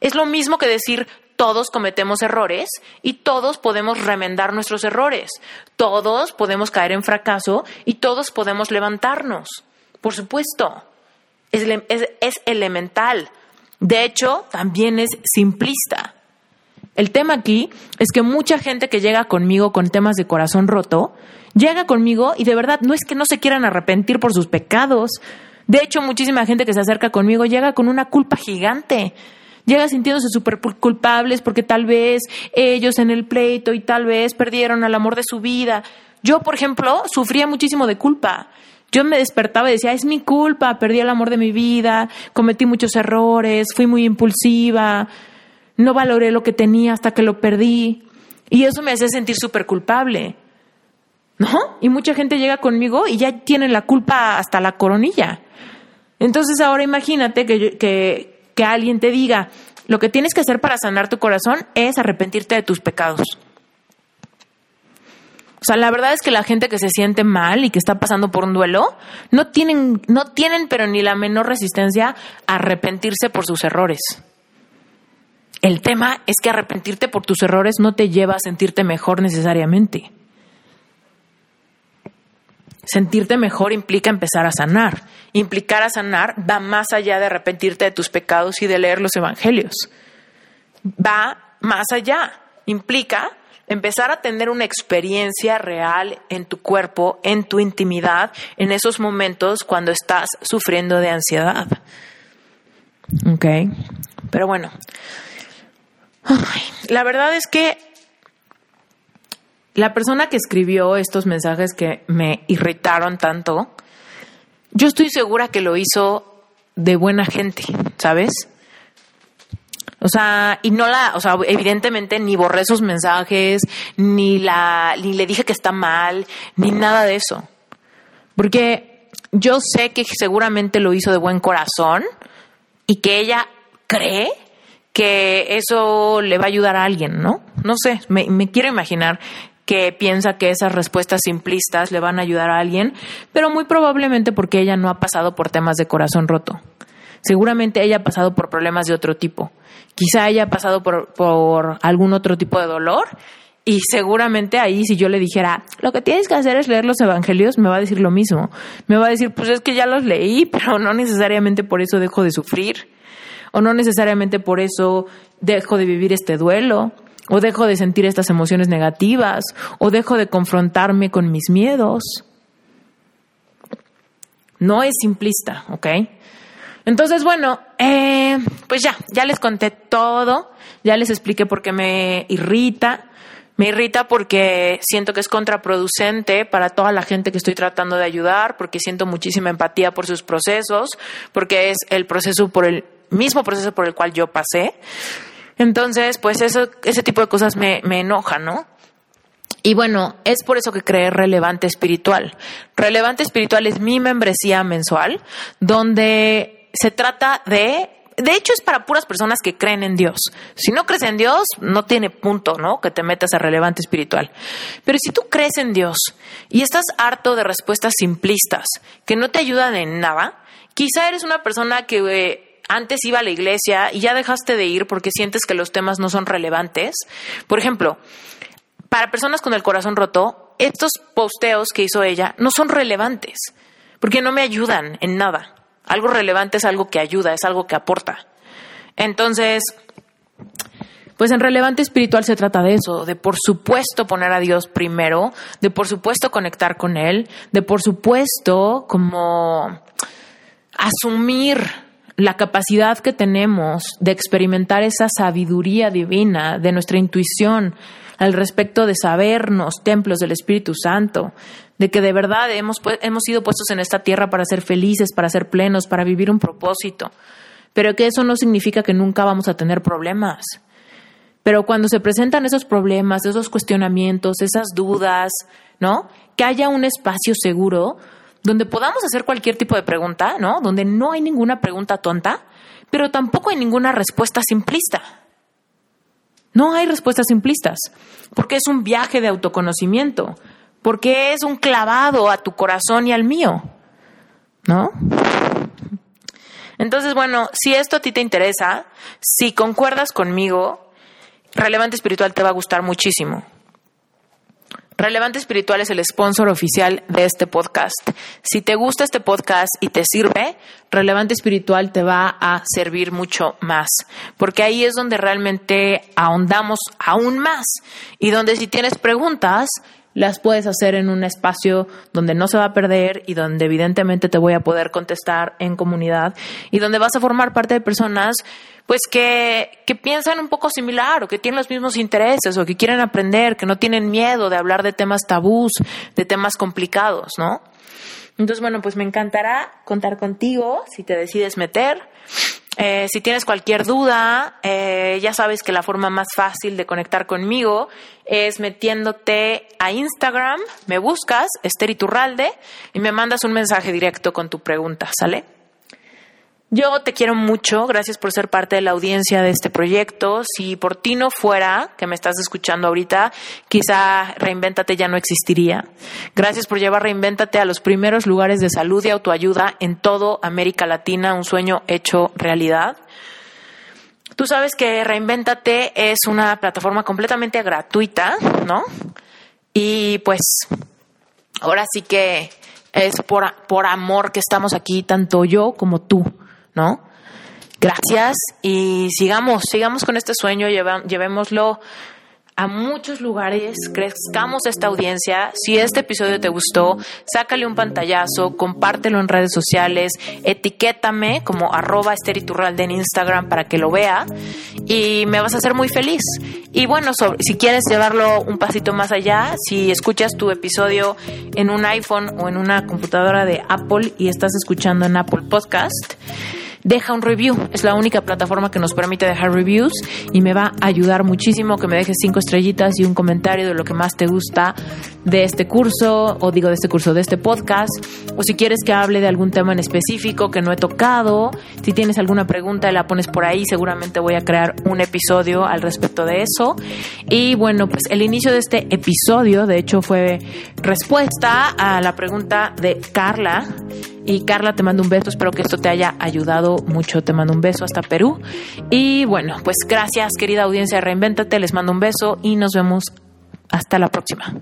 Es lo mismo que decir todos cometemos errores y todos podemos remendar nuestros errores, todos podemos caer en fracaso y todos podemos levantarnos. Por supuesto, es, es, es elemental. De hecho, también es simplista. El tema aquí es que mucha gente que llega conmigo con temas de corazón roto, llega conmigo y de verdad no es que no se quieran arrepentir por sus pecados. De hecho, muchísima gente que se acerca conmigo llega con una culpa gigante. Llega sintiéndose súper culpables porque tal vez ellos en el pleito y tal vez perdieron al amor de su vida. Yo, por ejemplo, sufría muchísimo de culpa. Yo me despertaba y decía, es mi culpa, perdí el amor de mi vida, cometí muchos errores, fui muy impulsiva, no valoré lo que tenía hasta que lo perdí. Y eso me hace sentir súper culpable. ¿No? Y mucha gente llega conmigo y ya tienen la culpa hasta la coronilla. Entonces ahora imagínate que, que, que alguien te diga, lo que tienes que hacer para sanar tu corazón es arrepentirte de tus pecados. O sea, la verdad es que la gente que se siente mal y que está pasando por un duelo, no tienen, no tienen pero ni la menor resistencia a arrepentirse por sus errores. El tema es que arrepentirte por tus errores no te lleva a sentirte mejor necesariamente. Sentirte mejor implica empezar a sanar. Implicar a sanar va más allá de arrepentirte de tus pecados y de leer los evangelios. Va más allá. Implica empezar a tener una experiencia real en tu cuerpo, en tu intimidad, en esos momentos cuando estás sufriendo de ansiedad. ¿Ok? Pero bueno, la verdad es que la persona que escribió estos mensajes que me irritaron tanto, yo estoy segura que lo hizo de buena gente, ¿sabes? O sea, y no la, o sea, evidentemente ni borré esos mensajes, ni la, ni le dije que está mal, ni nada de eso. Porque yo sé que seguramente lo hizo de buen corazón y que ella cree que eso le va a ayudar a alguien, ¿no? No sé, me, quiero imaginar que piensa que esas respuestas simplistas le van a ayudar a alguien, pero muy probablemente porque ella no ha pasado por temas de corazón roto. Seguramente ella ha pasado por problemas de otro tipo. Quizá haya ha pasado por, por algún otro tipo de dolor y seguramente ahí si yo le dijera, lo que tienes que hacer es leer los evangelios, me va a decir lo mismo. Me va a decir, pues es que ya los leí, pero no necesariamente por eso dejo de sufrir o no necesariamente por eso dejo de vivir este duelo, o dejo de sentir estas emociones negativas, o dejo de confrontarme con mis miedos. No es simplista, ¿ok? Entonces, bueno, eh, pues ya, ya les conté todo, ya les expliqué por qué me irrita. Me irrita porque siento que es contraproducente para toda la gente que estoy tratando de ayudar, porque siento muchísima empatía por sus procesos, porque es el proceso por el mismo proceso por el cual yo pasé. Entonces, pues eso, ese tipo de cosas me, me enojan, ¿no? Y bueno, es por eso que creé Relevante Espiritual. Relevante Espiritual es mi membresía mensual, donde se trata de de hecho es para puras personas que creen en Dios. Si no crees en Dios, no tiene punto, ¿no? Que te metas a relevante espiritual. Pero si tú crees en Dios y estás harto de respuestas simplistas que no te ayudan en nada, quizá eres una persona que eh, antes iba a la iglesia y ya dejaste de ir porque sientes que los temas no son relevantes. Por ejemplo, para personas con el corazón roto, estos posteos que hizo ella no son relevantes porque no me ayudan en nada. Algo relevante es algo que ayuda, es algo que aporta. Entonces, pues en relevante espiritual se trata de eso, de por supuesto poner a Dios primero, de por supuesto conectar con Él, de por supuesto como asumir la capacidad que tenemos de experimentar esa sabiduría divina de nuestra intuición al respecto de sabernos templos del Espíritu Santo, de que de verdad hemos, hemos sido puestos en esta tierra para ser felices, para ser plenos, para vivir un propósito, pero que eso no significa que nunca vamos a tener problemas. Pero cuando se presentan esos problemas, esos cuestionamientos, esas dudas, ¿no? Que haya un espacio seguro donde podamos hacer cualquier tipo de pregunta, ¿no? Donde no hay ninguna pregunta tonta, pero tampoco hay ninguna respuesta simplista. No hay respuestas simplistas, porque es un viaje de autoconocimiento, porque es un clavado a tu corazón y al mío, ¿no? Entonces, bueno, si esto a ti te interesa, si concuerdas conmigo, Relevante Espiritual te va a gustar muchísimo. Relevante Espiritual es el sponsor oficial de este podcast. Si te gusta este podcast y te sirve, Relevante Espiritual te va a servir mucho más, porque ahí es donde realmente ahondamos aún más y donde si tienes preguntas, las puedes hacer en un espacio donde no se va a perder y donde evidentemente te voy a poder contestar en comunidad y donde vas a formar parte de personas pues que, que piensan un poco similar o que tienen los mismos intereses o que quieren aprender, que no tienen miedo de hablar de temas tabús, de temas complicados, ¿no? Entonces, bueno, pues me encantará contar contigo si te decides meter. Eh, si tienes cualquier duda, eh, ya sabes que la forma más fácil de conectar conmigo es metiéndote a Instagram, me buscas, Esther Iturralde, y me mandas un mensaje directo con tu pregunta, ¿sale? Yo te quiero mucho, gracias por ser parte de la audiencia de este proyecto. Si por ti no fuera, que me estás escuchando ahorita, quizá Reinvéntate ya no existiría. Gracias por llevar Reinvéntate a los primeros lugares de salud y autoayuda en todo América Latina, un sueño hecho realidad. Tú sabes que Reinvéntate es una plataforma completamente gratuita, ¿no? Y pues ahora sí que es por, por amor que estamos aquí, tanto yo como tú. ¿No? Gracias y sigamos, sigamos con este sueño, llevémoslo a muchos lugares, crezcamos esta audiencia. Si este episodio te gustó, sácale un pantallazo, compártelo en redes sociales, etiquétame como arroba esteriturralde en Instagram para que lo vea y me vas a hacer muy feliz. Y bueno, si quieres llevarlo un pasito más allá, si escuchas tu episodio en un iPhone o en una computadora de Apple y estás escuchando en Apple Podcast, deja un review. Es la única plataforma que nos permite dejar reviews y me va a ayudar muchísimo que me dejes cinco estrellitas y un comentario de lo que más te gusta de este curso, o digo de este curso, de este podcast, o si quieres que hable de algún tema en específico que no he tocado, si tienes alguna pregunta la pones por ahí, seguramente voy a crear un episodio al respecto de eso. Y bueno, pues el inicio de este episodio, de hecho, fue respuesta a la pregunta de Carla y Carla, te mando un beso. Espero que esto te haya ayudado mucho. Te mando un beso hasta Perú. Y bueno, pues gracias, querida audiencia. Reinvéntate. Les mando un beso y nos vemos hasta la próxima.